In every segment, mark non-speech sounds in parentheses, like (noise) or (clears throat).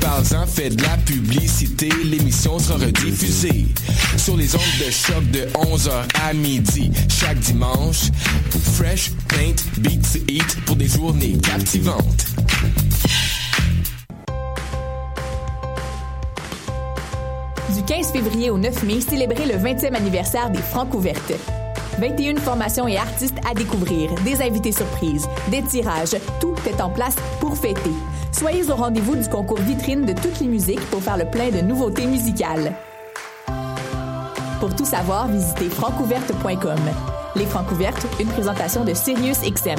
Parle-en, fais de la publicité, l'émission sera rediffusée sur les ondes de choc de 11h à midi chaque dimanche. Fresh, paint, beat to eat pour des journées captivantes. Du 15 février au 9 mai, célébrez le 20e anniversaire des Francs ouvertes. 21 formations et artistes à découvrir, des invités surprises, des tirages, tout est en place pour fêter. Soyez au rendez-vous du concours vitrine de toutes les musiques pour faire le plein de nouveautés musicales. Pour tout savoir, visitez francouverte.com. Les Francouvertes, une présentation de Sirius XM.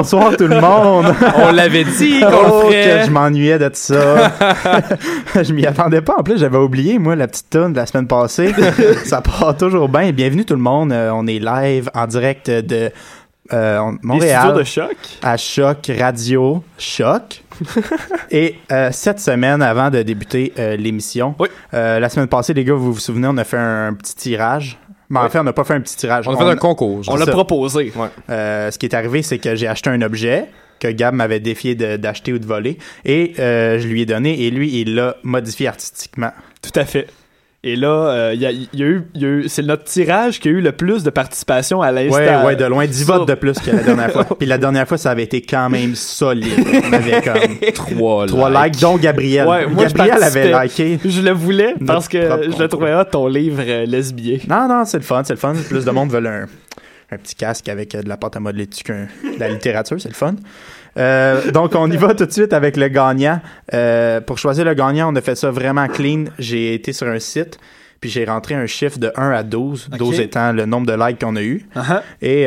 Bonsoir tout le monde. On l'avait dit qu'on Oh, le ferait. que je m'ennuyais de ça. (laughs) je m'y attendais pas. En plus, j'avais oublié, moi, la petite tonne de la semaine passée. ça part toujours bien. Bienvenue tout le monde. Euh, on est live en direct de euh, Montréal. de Choc. À Choc Radio Choc. Et euh, cette semaine, avant de débuter euh, l'émission, Oui. euh, la semaine passée, les gars, vous vous souvenez, on a fait un, petit tirage. Mais en fait, on n'a pas fait un petit tirage. On a fait un concours. On l'a proposé. Euh, ce qui est arrivé, c'est que j'ai acheté un objet que Gab m'avait défié d'acheter ou de voler et euh, je lui ai donné et lui, il l'a modifié artistiquement. Tout à fait. Et là, euh, y, a, il y a eu, il y a eu- c'est notre tirage qui a eu le plus de participation à l'instant. Ouais, ouais, de loin, 10 sur- votes de plus que la dernière fois. (laughs) Puis la dernière fois, ça avait été quand même solide. On avait (laughs) comme Trois, trois likes, dont Gabriel. Ouais, moi, je Gabriel avait liké. Je le voulais parce que je le trouvais hot, ton livre euh, lesbien. Non, non, c'est le fun, c'est le fun. Plus de monde veulent un, un petit casque avec euh, de la pâte à modeler dessus qu'un de la littérature, c'est le fun. Euh, donc, on y va tout de suite avec le gagnant. Euh, pour choisir le gagnant, on a fait ça vraiment clean. J'ai été sur un site, puis j'ai rentré un chiffre de 1 à 12, Ok. 12 étant le nombre de likes qu'on a eu. Uh-huh. Et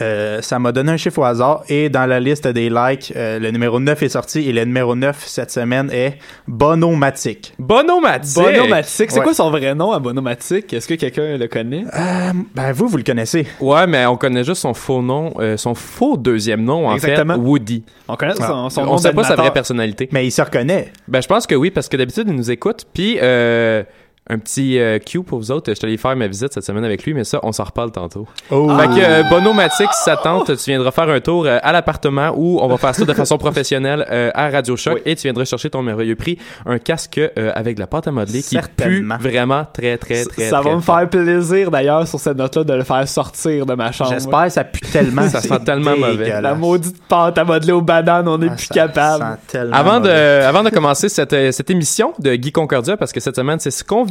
euh, ça m'a donné un chiffre au hasard. Et dans la liste des likes, euh, le numéro 9 est sorti. Et le numéro 9 cette semaine est Bonomatic. Bonomatic? Bonomatic. C'est Ouais. quoi son vrai nom à Bonomatic? Est-ce que quelqu'un le connaît? Euh, ben, vous, vous le connaissez. Ouais, mais on connaît juste son faux nom, euh, son faux deuxième nom, en Exactement. fait, Woody. On connaît son, son nom on sait pas sa vraie personnalité. Mais il se reconnaît. Ben, je pense que oui, parce que d'habitude, il nous écoute. Puis, euh, un petit euh, cue pour vous autres. Je suis allé faire ma visite cette semaine avec lui, mais ça, on s'en reparle tantôt. Oh. Fait que euh, Bonomatic, si ça tente, tu viendras faire un tour euh, à l'appartement où on va faire ça de façon (laughs) professionnelle euh, à Radio Choc et tu viendras chercher ton merveilleux prix, un casque euh, avec de la pâte à modeler qui pue vraiment très, très, très, Ça très va me faire plaisir d'ailleurs sur cette note-là de le faire sortir de ma chambre. J'espère que ça pue tellement. (laughs) Ça sent tellement mauvais. La maudite pâte à modeler aux bananes, on n'est Ah, plus ça capable. sent tellement Avant de, avant de commencer cette, euh, cette émission de Guy Concordia, parce que cette semaine, c'est ce qu'on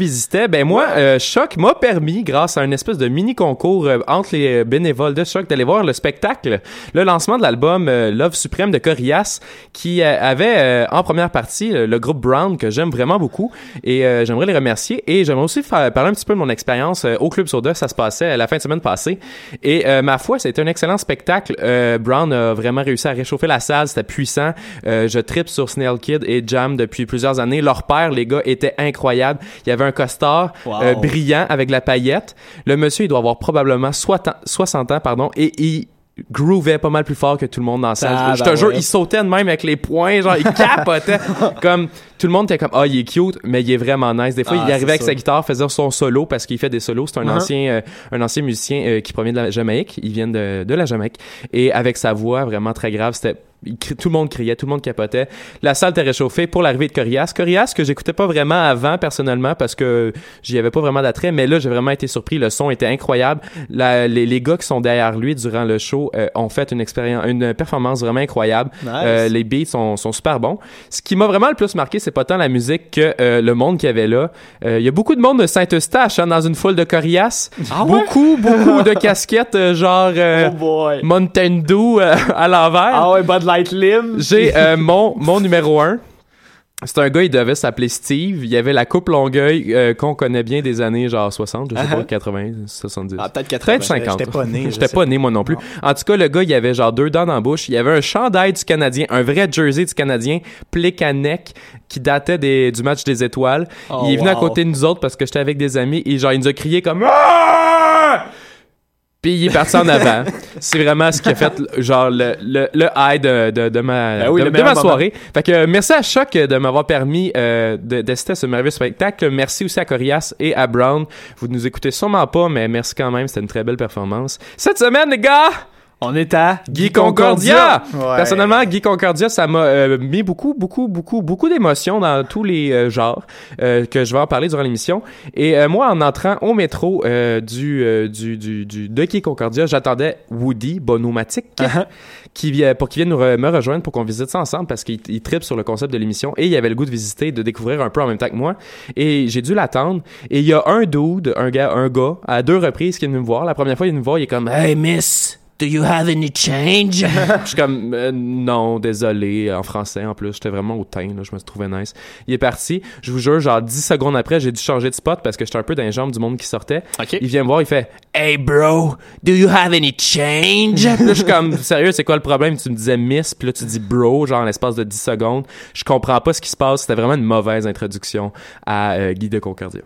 ben moi, euh, Choc m'a permis, grâce à un espèce de mini-concours euh, entre les euh, bénévoles de Choc, d'aller voir le spectacle, le lancement de l'album euh, Love Suprême de Corias, qui avait en première partie le groupe Brown, que j'aime vraiment beaucoup, et j'aimerais les remercier, et j'aimerais aussi faire, parler un petit peu de mon expérience au Club Soda, ça se passait la fin de semaine passée, et ma foi, c'était un excellent spectacle. Brown a vraiment réussi à réchauffer la salle, c'était puissant. Je tripe sur Snail Kid et Jam depuis plusieurs années. Leur père, les gars, était incroyable. Il y avait un costard Wow. euh, brillant avec la paillette. Le monsieur, il doit avoir probablement 60 ans, 60 ans pardon, et il groovait pas mal plus fort que tout le monde dans la salle. Ah, je ben te jure, ouais. il sautait de même avec les poings, genre, il (laughs) capotait. comme, tout le monde était comme, ah, il est cute, mais il est vraiment nice. Des fois, Ah, il c'est arrivait avec sa guitare, faisait son solo parce qu'il fait des solos. C'est un Uh-huh. ancien, euh, un ancien musicien euh, qui provient de la Jamaïque. Il vient de, de la Jamaïque. Et avec sa voix vraiment très grave, c'était, tout le monde criait, tout le monde capotait. La salle était réchauffée pour l'arrivée de Corias. Corias que j'écoutais pas vraiment avant personnellement parce que j'y avais pas vraiment d'attrait, mais là j'ai vraiment été surpris. Le son était incroyable. La- les, les gars qui sont derrière lui durant le show euh, ont fait une expérience, une performance vraiment incroyable. Nice. Euh, les beats sont, sont super bons. Ce qui m'a vraiment le plus marqué, c'est pas tant la musique que euh, le monde qu'il y avait là. Il y a beaucoup de monde de Saint-Eustache hein, dans une foule de Corias. Ah ouais? Beaucoup, beaucoup de (laughs) casquettes genre Oh. Mountain Dew à l'envers. Ah ouais, Light Lim. J'ai euh, (laughs) mon, mon numéro un. C'est un gars, il devait s'appeler Steve. Il y avait la coupe Longueuil euh, qu'on connaît bien des années genre 60, je sais Uh-huh. pas, 80, 70. Ah, peut-être 80. Peut-être 50. J'étais pas né, J'étais pas né, moi non plus. En tout cas, le gars, il avait genre deux dents dans la bouche. Il avait un chandail du Canadien, un vrai jersey du Canadien, Plekanec, qui datait des, du match des étoiles. Oh, il est venu à wow. côté de nous autres parce que j'étais avec des amis et genre, il nous a crié comme Ah! Puis il est parti en avant. (laughs) C'est vraiment ce qui a fait genre le, le, le high de, de, de ma, Ben oui, de, ma soirée. Fait que euh, merci à Choc de m'avoir permis euh, d'assister à ce merveilleux spectacle. Merci aussi à Corias et à Brown. Vous nous écoutez sûrement pas, mais merci quand même. C'était une très belle performance. Cette semaine, les gars, On est à Guy Concordia. Ouais. Personnellement, Guy Concordia, ça m'a euh, mis beaucoup, beaucoup, beaucoup, beaucoup d'émotions dans tous les euh, genres euh, que je vais en parler durant l'émission. Et euh, moi, en entrant au métro euh, du, euh, du, du, du de Guy Concordia, j'attendais Woody Bonomatic Uh-huh. qui vi- pour qu'il vienne nous re- me rejoindre pour qu'on visite ça ensemble parce qu'il il tripe sur le concept de l'émission et il avait le goût de visiter, de découvrir un peu en même temps que moi. Et j'ai dû l'attendre. Et il y a un dude, un gars, un gars, à deux reprises qui est venu me voir. La première fois, il est venu me voir, il est comme Hey miss, do you have any change? (laughs) je suis comme Euh, non, désolé, en français en plus. J'étais vraiment au teint, là, je me suis trouvé nice. Il est parti. Je vous jure, genre 10 secondes après, j'ai dû changer de spot parce que j'étais un peu dans les jambes du monde qui sortait. Il vient me voir, il fait Hey bro, do you have any change? (laughs) Là, je suis comme sérieux, c'est quoi le problème? Tu me disais miss, puis là tu dis bro, genre en l'espace de 10 secondes. Je comprends pas ce qui se passe. C'était vraiment une mauvaise introduction à euh, Guy de Concordia.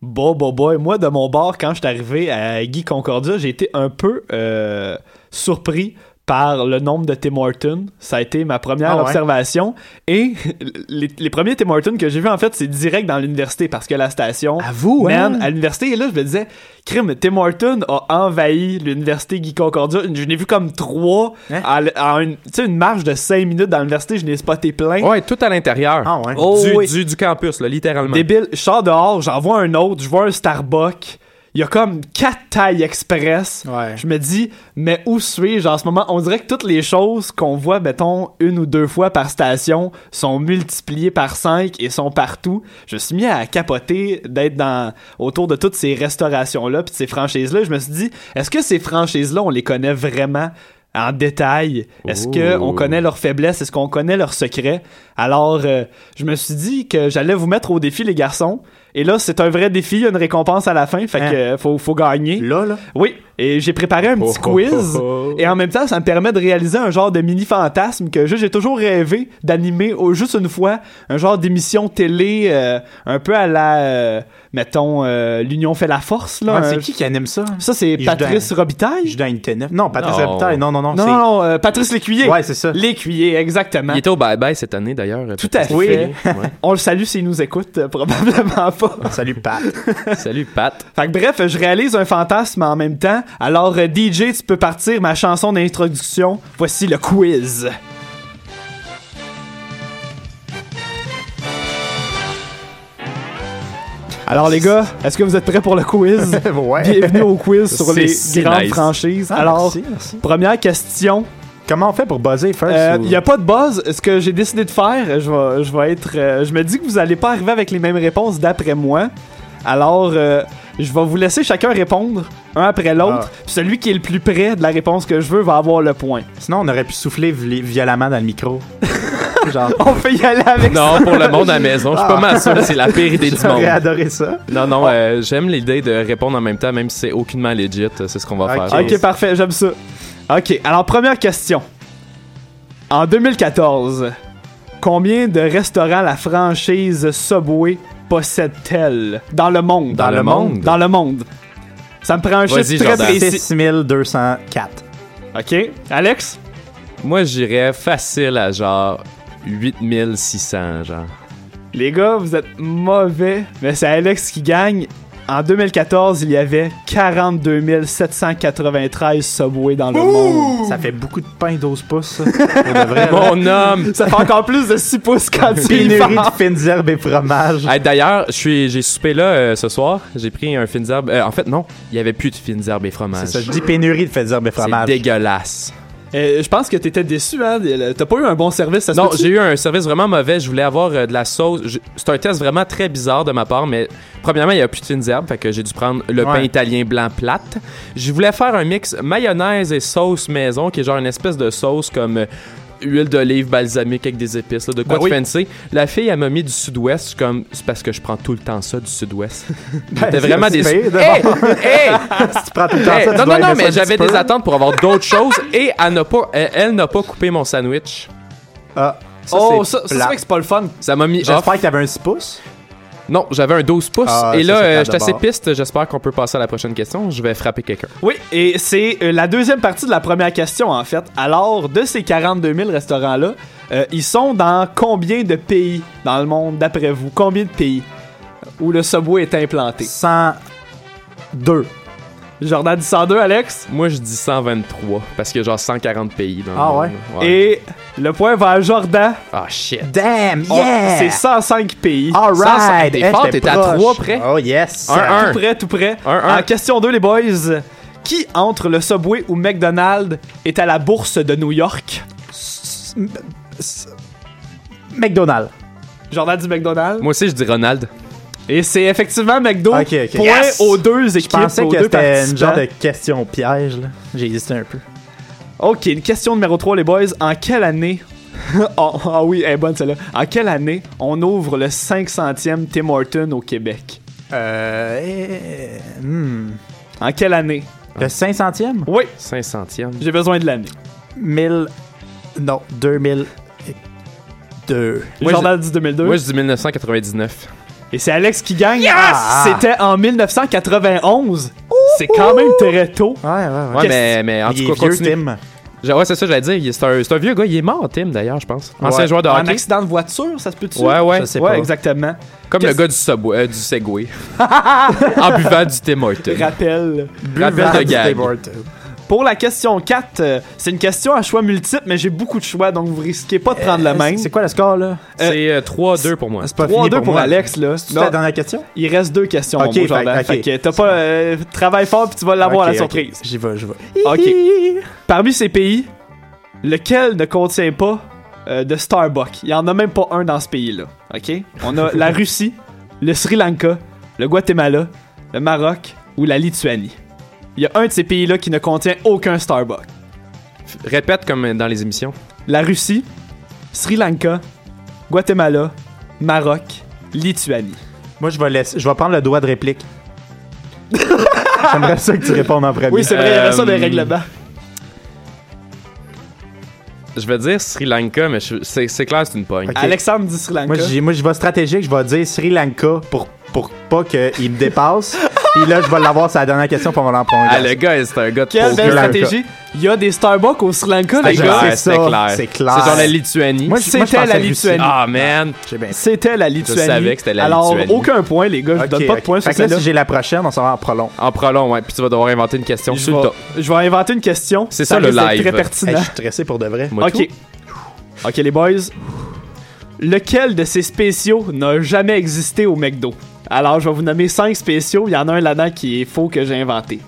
Bon, bon, boy. Moi, de mon bord, quand je suis arrivé à Guy Concordia, j'ai été un peu euh, surpris par le nombre de Tim Hortons. Ça a été ma première Ah ouais? observation. Et (laughs) les, les premiers Tim Hortons que j'ai vus, en fait, c'est direct dans l'université parce que la station. À vous, Man, hein? à l'université, et là, je me disais, crime, Tim Horton a envahi l'université Guy Concordia. Je n'ai vu comme trois Hein? à une, tu sais, une marche de cinq minutes dans l'université. Je n'ai spoté plein. Ouais, tout à l'intérieur. Ah ouais. Oh, du, oui. du, du campus, là, littéralement. Débile. Je sors dehors, j'en vois un autre, je vois un Starbucks. Il y a comme quatre tailles express. Ouais. Je me dis, mais où suis-je? En ce moment? On dirait que toutes les choses qu'on voit, mettons, une ou deux fois par station sont multipliées par cinq et sont partout. Je me suis mis à capoter d'être dans autour de toutes ces restaurations-là puis ces franchises-là. Je me suis dit, est-ce que ces franchises-là, on les connaît vraiment? en détail? Est-ce Oh. que on connaît leurs faiblesses? Est-ce qu'on connaît leurs secrets? Alors, euh, je me suis dit que j'allais vous mettre au défi, les garçons. Et là, c'est un vrai défi, il y a une récompense à la fin, fait Hein? que euh, faut, faut gagner. Là, là? Oui, et j'ai préparé un petit Oh, oh, quiz. oh, oh. Et en même temps, ça me permet de réaliser un genre de mini fantasme que j'ai toujours rêvé d'animer au- juste une fois, un genre d'émission télé euh, un peu à la, euh, mettons, euh, l'union fait la force là. C'est qui qui anime ça? Ça c'est Patrice Robitaille? Je suis dans Unité 9. Non, Patrice Non. Robitaille. Non, non, non. Non, non, non, euh, Patrice Lécuyer. Ouais, c'est ça. L'écuyer, exactement. Il était au bye-bye cette année, d'ailleurs. Tout à Oui. fait. Ouais. On le salue s'il nous écoute, euh, probablement pas. Salut, Pat. (laughs) Salut, Pat. Fait que bref, je réalise un fantasme en même temps. Alors euh, DJ, tu peux partir ma chanson d'introduction. Voici le quiz. Alors les gars, est-ce que vous êtes prêts pour le quiz? (laughs) ouais. Bienvenue au quiz (laughs) sur les grandes nice. franchises. Ah, Alors, merci, merci. première question. Comment on fait pour buzzer first? Il ou- n'y a pas de buzz. Ce que j'ai décidé de faire, je vais, je vais être. euh, je me dis que vous allez pas arriver avec les mêmes réponses d'après moi. Alors, euh, je vais vous laisser chacun répondre un après l'autre. Ah. Celui qui est le plus près de la réponse que je veux va avoir le point. Sinon, on aurait pu souffler vi- violemment dans le micro. (laughs) Genre, On peut y aller avec ça. Non, pour le monde à la maison, je suis pas mal sûr que c'est la pire idée du (laughs) monde. j'aurais adoré ça. Non, non, euh, j'aime l'idée de répondre en même temps, même si c'est aucunement legit. euh, C'est ce qu'on va faire. Ok, parfait, j'aime ça. Ok, alors première question. En 2014, combien de restaurants la franchise Subway possède-t-elle? Dans le monde? Dans le monde? Dans le monde. Ça me prend un chiffre très Jordan. précis. 6204. OK. Alex? Moi, j'irais facile à genre 8600, genre. Les gars, vous êtes mauvais, mais c'est Alex qui gagne. En 2014, il y avait 42 793 Subway dans le monde. Ça fait beaucoup de pain 12 pouces, ça. Pour de vrai. là. Mon homme! Ça fait encore plus de 6 pouces quand tu Pénurie de fines herbes et fromages. Hey, D'ailleurs, je suis, j'ai soupé là euh, ce soir. J'ai pris un fines herbes. euh, en fait, non, il y avait plus de fines herbes et fromages. C'est ça, je dis pénurie de fines herbes et C'est fromages. dégueulasse. Euh, je pense que t'étais déçu, hein? T'as pas eu un bon service, ça se Non, j'ai eu un service vraiment mauvais. Je voulais avoir euh, de la sauce. Je- C'est un test vraiment très bizarre de ma part, mais premièrement, il n'y a plus de fines herbes, fait que j'ai dû prendre le Ouais. pain italien blanc plate. Je voulais faire un mix mayonnaise et sauce maison, qui est genre une espèce de sauce comme euh, huile d'olive balsamique avec des épices, là, de quoi Ben de oui. fancy. La fille, elle m'a mis du sud-ouest. Comme, c'est parce que je prends tout le temps ça, du sud-ouest. (laughs) Ben, J'étais c'est vraiment déçu. Hey! Hey! (laughs) Si tu prends tout le temps Hey, ça, tu non, dois non, non, ça mais j'avais des attentes pour avoir d'autres choses et elle n'a pas, elle, elle n'a pas coupé mon sandwich. Ah, oh, c'est ça, ça, c'est vrai que c'est pas le fun. Ça m'a mis. J'espère que t'avais un 6 pouces. Non, j'avais un 12 pouces. Ah, et là, euh, je suis assez piste. J'espère qu'on peut passer à la prochaine question. Je vais frapper quelqu'un. Oui, et c'est euh, la deuxième partie de la première question, en fait. Alors, de ces 42 000 restaurants-là, euh, ils sont dans combien de pays dans le monde, d'après vous? Combien de pays où le Subway est implanté? 102. Jordan dit 102, Alex? Moi, je dis 123 parce qu'il y a genre 140 pays dans le Ah monde. ouais? Et le point va à Jordan. Ah, shit. Damn, On- yeah! C'est 105 pays. Alright! T'es fort, t'étais à proche. trois près. Oh yes! Un, un. Tout près, tout près. Un, un. En question 2, les boys. Qui, entre le Subway ou McDonald's, est à la bourse de New York? McDonald's. Jordan dit McDonald's. Moi aussi, je dis Ronald. Et c'est effectivement McDo. Ok, ok. Point Yes! aux deux Je équipes, pensais aux que c'était une genre de question piège, là. J'ai hésité un peu. Ok, une question numéro 3, les boys. En quelle année... oh, (laughs) ah oui, elle est bonne celle-là. En quelle année on ouvre le 500e Tim Horton au Québec? Euh. eh, hmm. En quelle année? Le 500e? Oui, 500e. j'ai besoin de l'année. 1000. Non, 2002. Moi, Jordan dit 2002. Moi, je dis 1999. Et c'est Alex qui gagne. C'était en 1991. C'est quand même très tôt. Ouais, ouais, ouais. Mais, mais en Il tout cas, vieux, continue. Tim. Ouais, c'est ça, j'allais dire. C'est un, un vieux gars. Il est mort, Tim, d'ailleurs, je pense. Ancien Ouais. joueur de En hockey. accident de voiture, ça se peut-tu? Ouais, ouais. Je sais Ouais, pas. exactement. Comme le gars du, Subway, euh, du Segway. (laughs) en buvant du Tim Hortons. Rappel. Rappel de gag. Pour la question 4, euh, c'est une question à choix multiple, mais j'ai beaucoup de choix, donc vous risquez pas de prendre le même. C'est quoi le score, là? C'est euh, 3-2 pour moi. C'est pas 3-2 fini pour, moi. Alex, là. C'est la dernière question? il reste deux questions, Ok, mon beau Jordan. fait- ok. Fait que t'as pas... euh, travaille fort, puis tu vas l'avoir à Ok, la ok. surprise. J'y vais, j'y vais. Ok. Parmi ces pays, lequel ne contient pas euh, de Starbucks? Il y en a même pas un dans ce pays-là. Ok? On a la (laughs) Russie, le Sri Lanka, le Guatemala, le Maroc ou la Lituanie. Il y a un de ces pays-là qui ne contient aucun Starbucks. F- Répète comme dans les émissions. La Russie, Sri Lanka, Guatemala, Maroc, Lituanie. Moi, je vais, laisser, je vais prendre le droit de réplique. (laughs) J'aimerais ça que tu répondes en premier. Oui, c'est vrai, il y avait ça les Euh, règlements. Je vais dire Sri Lanka, mais je- c'est c'est clair, c'est une pogne. Ok. Alexandre dit Sri Lanka. Moi, j'ai- moi, je vais stratégique, je vais dire Sri Lanka pour, pour pas qu'il me dépasse. (laughs) Puis là, je vais l'avoir sur la dernière question pour on va l'en prendre. Ah, le gars, c'est un gars de Quelle belle stratégie. Il y a des Starbucks au Sri Lanka, Ah, les je gars. ça, clair. c'est clair. C'est genre la Lituanie. Moi, je- je C'était la. Lituanie. Ah, man. J'ai bien C'était la Lituanie. savais que c'était la Alors, Lituanie. aucun point, les gars. Je donne pas de Fait sur celle-là. si j'ai la prochaine, on s'en va en prolong. En prolong, ouais. Puis tu vas devoir inventer une question Je sur le je vais inventer une question. C'est ça, le live. très Hey, pertinent. je suis stressé pour de vrai. Ok. Ok, les boys. Lequel de ces spéciaux n'a jamais existé au McDo? Alors, je vais vous nommer 5 spéciaux. Il y en a un là-dedans qui est faux que j'ai inventé.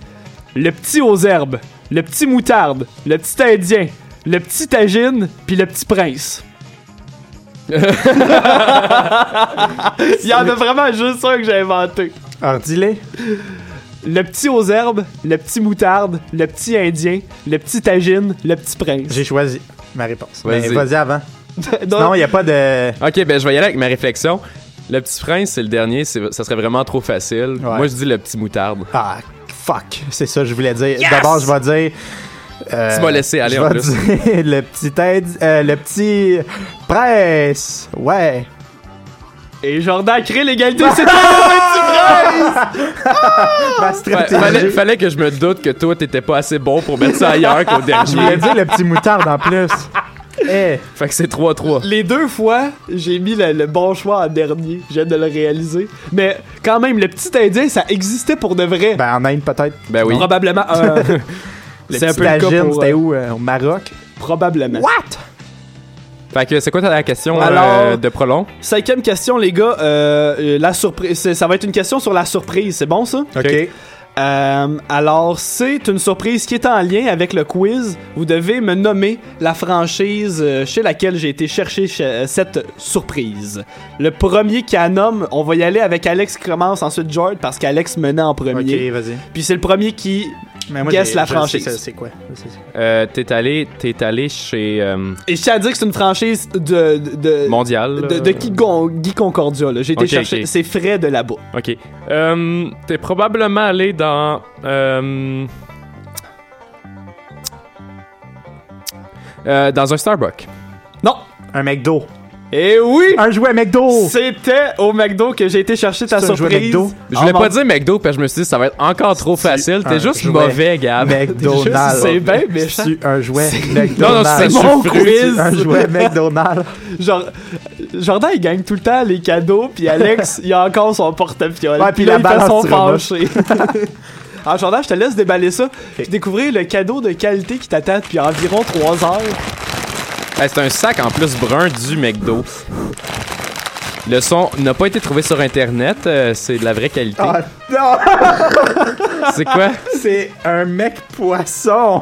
Le petit aux herbes, le petit moutarde, le petit indien, le petit tagine, puis le petit prince. (laughs) Il y en a vraiment juste un que j'ai inventé. Alors, dis-les. Le petit aux herbes, le petit moutarde, le petit indien, le petit tagine, le petit prince. J'ai choisi ma réponse. Vas-y. Mais Vas-y avant. (laughs) Non, Non, il n'y a pas de. Ok, ben je vais y aller avec ma réflexion. Le petit prince, c'est le dernier, c'est- ça serait vraiment trop facile. Moi, je dis le petit moutarde. Ah, fuck. C'est ça que je voulais dire. D'abord, je vais dire. euh, Tu m'as laissé aller je en vais plus. dire (laughs) le petit aide, euh, le petit presse. Ouais. Et Jordan crée l'égalité, c'est (laughs) toi, le Ma Ouais, stratégie. fallait, fallait que je me doute que toi, t'étais pas assez bon pour mettre ça ailleurs qu'au (laughs) Je voulais dernier. dire le petit moutarde en plus. Eh, (laughs) Fait que c'est 3-3. Les deux fois, j'ai mis le, le bon choix en dernier. J'ai hâte de le réaliser. Mais quand même, le petit indien, ça existait pour de vrai. ben en Inde peut-être. Ben oui. Probablement. euh, (laughs) Le c'est un peu le c'était euh, où euh, Au Maroc? Probablement. Fait que c'est quoi ta question Alors- euh, de prolong? Cinquième question, les gars. La surprise. Ça va être une question sur la surprise. C'est bon, ça? Ok. Euh, alors, c'est une surprise qui est en lien avec le quiz. Vous devez me nommer la franchise euh, chez laquelle j'ai été chercher ch- euh, cette surprise. Le premier qui la nomme, on va y aller avec Alex qui commence, ensuite George, parce qu'Alex menait en premier. Ok, vas-y. Puis c'est le premier qui Mais moi, Guess j'ai- la je franchise. C'est quoi? Euh, t'es allé, t'es allé chez euh, Et je tiens à dire que c'est une franchise de. de, de Mondial. de, là. de Guy, Gon- Guy Concordia. là. J'ai été Ok, chercher. ok. C'est frais de là-bas. Ok. Euh, t'es probablement allé dans. euh, euh, dans un Starbucks. Non! Un McDo. Et oui! Un jouet McDo. C'était au McDo que j'ai été chercher ta C'est un jouet surprise. McDo? Je voulais Oh, pas dire McDo parce que je me suis dit ça va être encore trop facile. T'es juste mauvais, Gab. (laughs) McDonald's. C'est bien méchant. C'est un jouet (laughs) Non, non, McDonald's. c'est mon quiz. un jouet McDonald's. (laughs) Genre, Jordan, il gagne tout le temps les cadeaux, puis Alex, il a encore son porte-fiole. Ouais, puis là, la balance son penché. Alors, Jordan, je te laisse déballer ça. Puis découvrir le cadeau de qualité qui t'attend depuis environ 3 heures. Hey, c'est un sac en plus brun du McDo. Le son n'a pas été trouvé sur internet, euh, c'est de la vraie qualité. Ah non, (laughs) C'est quoi? C'est un mec poisson.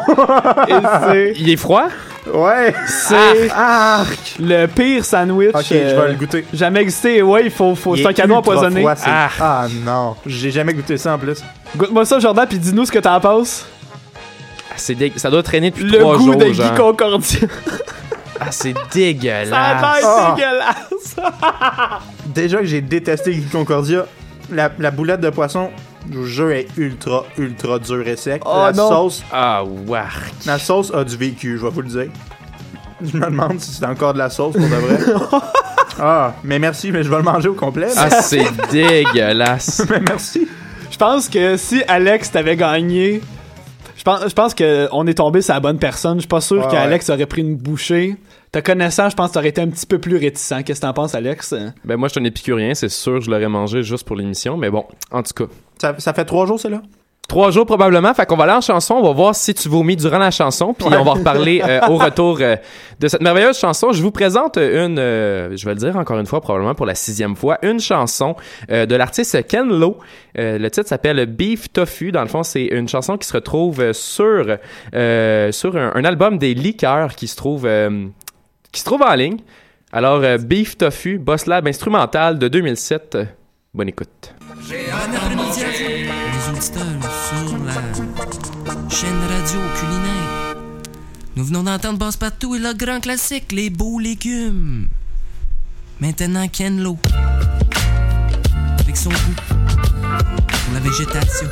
Et. (laughs) Il est froid? Ouais. C'est Ah. le pire sandwich. Ok, je euh, vais le goûter. Jamais existé. Ouais, il faut. faut Il c'est un ultra empoisonné. froid, Ah. ah. non, j'ai jamais goûté ça en plus. Goûte-moi ça, Jordan, puis dis-nous ce que t'en penses. Ah, c'est dé- Ça doit traîner depuis Le trois goût jours. de Guy. Concordia. (laughs) Ah, c'est Ça a dégueulasse. l'air Ah. dégueulasse. (laughs) Déjà que j'ai détesté Guy Concordia, la, la boulette de poisson, je vous jure, est ultra, ultra dure et sec. Oh, la non. sauce, Ah, wark. la sauce a du vécu, je vais vous le dire. Je me demande si c'est encore de la sauce pour de vrai. (laughs) ah, mais merci, mais je vais le manger au complet. Ah, c'est dégueulasse. (laughs) mais merci. Je pense que si Alex t'avait gagné, je pense, je pense qu'on est tombé sur la bonne personne. Je suis pas sûr Ouais, qu'Alex aurait pris une bouchée. Te connaissant, je pense que t'aurais été un petit peu plus réticent. Qu'est-ce que t'en penses, Alex? Ben, moi, je suis un épicurien, c'est sûr, je l'aurais mangé juste pour l'émission, mais bon, en tout cas. Ça, ça fait trois jours, c'est là? Trois jours probablement, fait qu'on va aller en chanson, on va voir si tu vomis durant la chanson, puis on va reparler (laughs) euh, au retour euh, de cette merveilleuse chanson. Je vous présente une, euh, je vais le dire encore une fois, probablement pour la sixième fois, une chanson euh, de l'artiste Ken Lo. Euh, le titre s'appelle Beef Tofu. Dans le fond, c'est une chanson qui se retrouve sur euh, sur un, un album des liqueurs qui se trouve euh, qui se trouve en ligne. Alors euh, Beef Tofu, Boss Lab instrumental de 2007. Euh, Bonne écoute. Auditeurs sur la chaîne radio culinaire. Nous venons d'entendre Passe-Partout et le grand classique, les beaux légumes. Maintenant, Ken Lo. Avec son goût pour la végétation.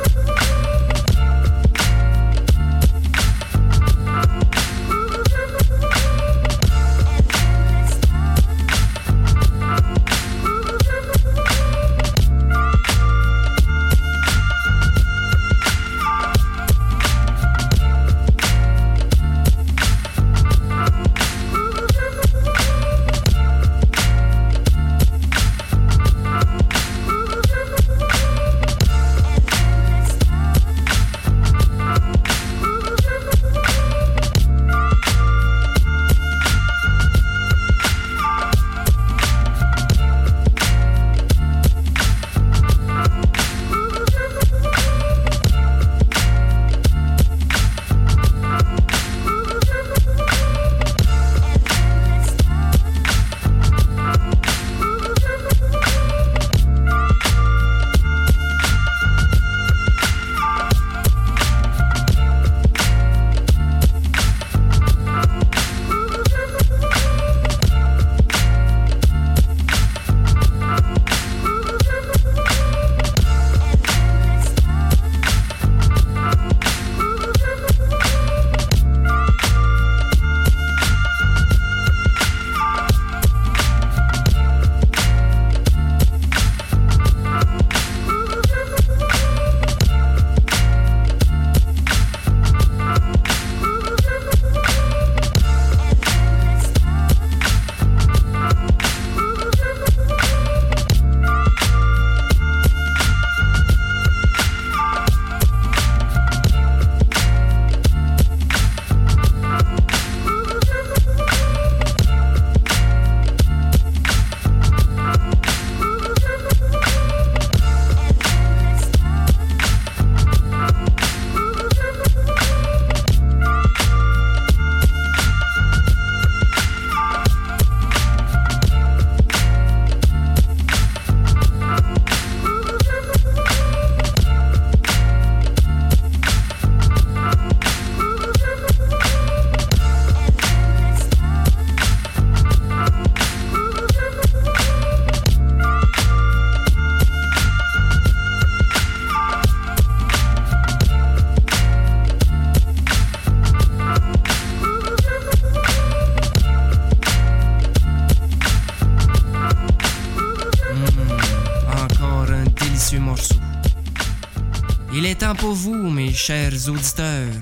Chers auditeurs,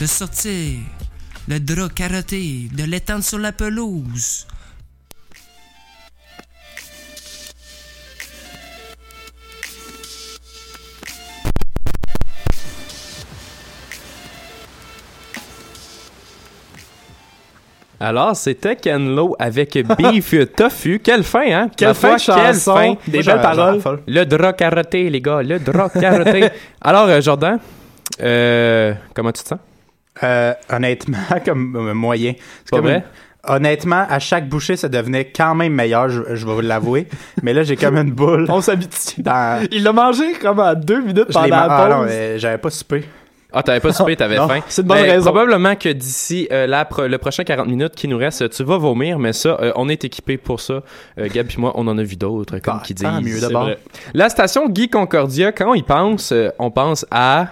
de sortir le drap carotté, de l'étendre sur la pelouse. Alors, c'était Ken Lo avec Beef (laughs) Tofu. Quelle fin, hein? Quelle fin, quelle fin. des belles paroles. Le drap carotté, les gars. Le drap carotté. (laughs) Alors, euh, Jordan, euh, comment tu te sens? Euh, honnêtement, (laughs) comme euh, moyen. C'est Pas comme vrai? une- Honnêtement, à chaque bouchée, ça devenait quand même meilleur, je, je vais vous l'avouer. (laughs) Mais là, j'ai comme une boule On s'habitue. dans... Il l'a mangé comme à deux minutes pendant ma- la ah non, pause. euh, j'avais pas soupé. Ah, t'avais pas soupé, (laughs) t'avais faim. c'est une bonne Ben, raison. Probablement que d'ici euh, la pro- le prochain 40 minutes qui nous reste, tu vas vomir, mais ça, euh, on est équipé pour ça. Euh, Gab et moi, on en a vu d'autres, comme Ah, qui disent. mieux d'abord. La station Guy Concordia, quand on y pense, euh, on pense à...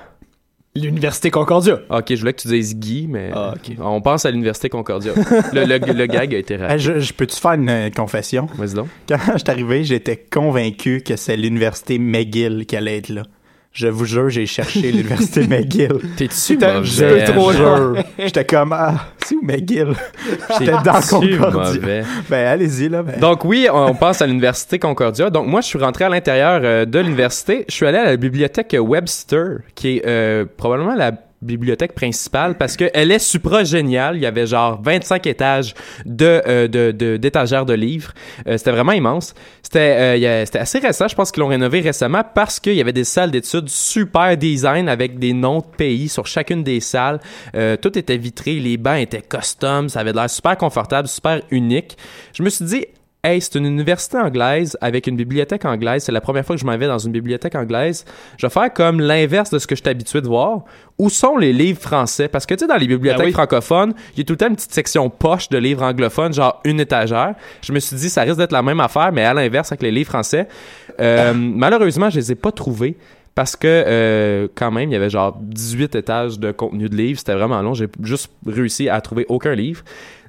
L'Université Concordia. Ah, Ok, je voulais que tu dises Guy, mais Ah, on pense à l'Université Concordia. le, le, le gag a été raté. je, je peux-tu faire une euh, confession? Vas-y donc. Quand je suis arrivé, j'étais convaincu que c'est l'université McGill qui allait être là. Je vous jure, j'ai cherché l'université (laughs) McGill. T'es-tu mauvais? je trop loin. J'étais comme, ah, c'est où McGill? J'étais dans Concordia. mauvais? Ben, allez-y, là. Ben. Donc oui, on pense à l'université Concordia. Donc moi, je suis rentré à l'intérieur euh, de l'université. Je suis allé à la bibliothèque Webster, qui est euh, probablement la bibliothèque principale parce que elle est supra géniale. Il y avait genre 25 étages de euh, de- d'étagères de, livres. Euh, c'était vraiment immense. C'était euh, c'était assez récent. Je pense qu'ils l'ont rénové récemment parce qu'il y avait des salles d'études super design avec des noms de pays sur chacune des salles. Tout était vitré, les bancs étaient custom, ça avait l'air super confortable, super unique. Je me suis dit Hey, c'est une université anglaise avec une bibliothèque anglaise. C'est la première fois que je m'en vais dans une bibliothèque anglaise. Je vais faire comme l'inverse de ce que je suis habitué de voir. Où sont les livres français? Parce que, tu sais, dans les bibliothèques Ben oui. francophones, il y a tout le temps une petite section poche de livres anglophones, genre une étagère. Je me suis dit, ça risque d'être la même affaire, mais à l'inverse avec les livres français. Euh, (laughs) malheureusement, je les ai pas trouvés. Parce que, euh, quand même, il y avait genre 18 étages de contenu de livres. C'était vraiment long. J'ai juste réussi à trouver aucun livre.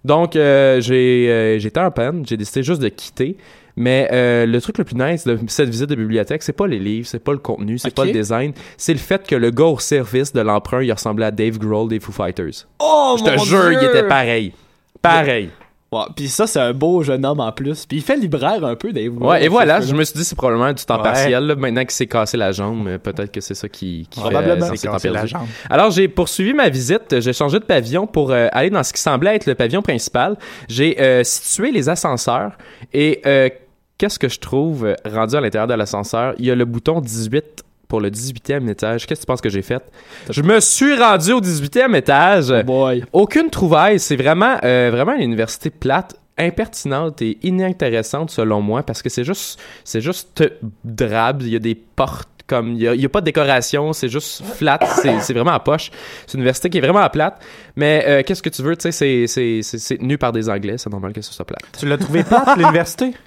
Donc, euh, j'ai euh, j'étais en peine. J'ai décidé juste de quitter. Mais euh, le truc le plus nice de cette visite de bibliothèque, c'est pas les livres, c'est pas le contenu, c'est Ok. pas le design, c'est le fait que le gars au service de l'emprunt, il ressemblait à Dave Grohl des Foo Fighters. Oh, Je te jure, il était pareil. Pareil. Ouais, puis ça, c'est un beau jeune homme en plus. Puis il fait libraire un peu, Dave. Ouais, et voilà, je me suis dit, c'est probablement du temps Ouais. partiel. là. Maintenant qu'il s'est cassé la jambe, euh, peut-être que c'est ça qui, qui fait Probablement. euh, cassé la jambe. Alors, j'ai poursuivi ma visite. J'ai changé de pavillon pour euh, aller dans ce qui semblait être le pavillon principal. J'ai euh, situé les ascenseurs et euh, qu'est-ce que je trouve rendu à l'intérieur de l'ascenseur? Il y a le bouton 18 pour le 18e étage. Qu'est-ce que tu penses que j'ai fait? Je me suis rendu au 18e étage. Oh boy. Aucune trouvaille. C'est vraiment, euh, vraiment une université plate, impertinente et inintéressante selon moi parce que c'est juste, c'est juste drabe. Il y a des portes comme il y y a pas de décoration, c'est juste flat, c'est vraiment à poche. C'est une université qui est vraiment à plate. Mais euh, qu'est-ce que tu veux, tu sais, c'est- c'est c'est- c'est tenu par des Anglais, c'est normal que ce soit plate. Tu l'as trouvé plate, l'université? (laughs)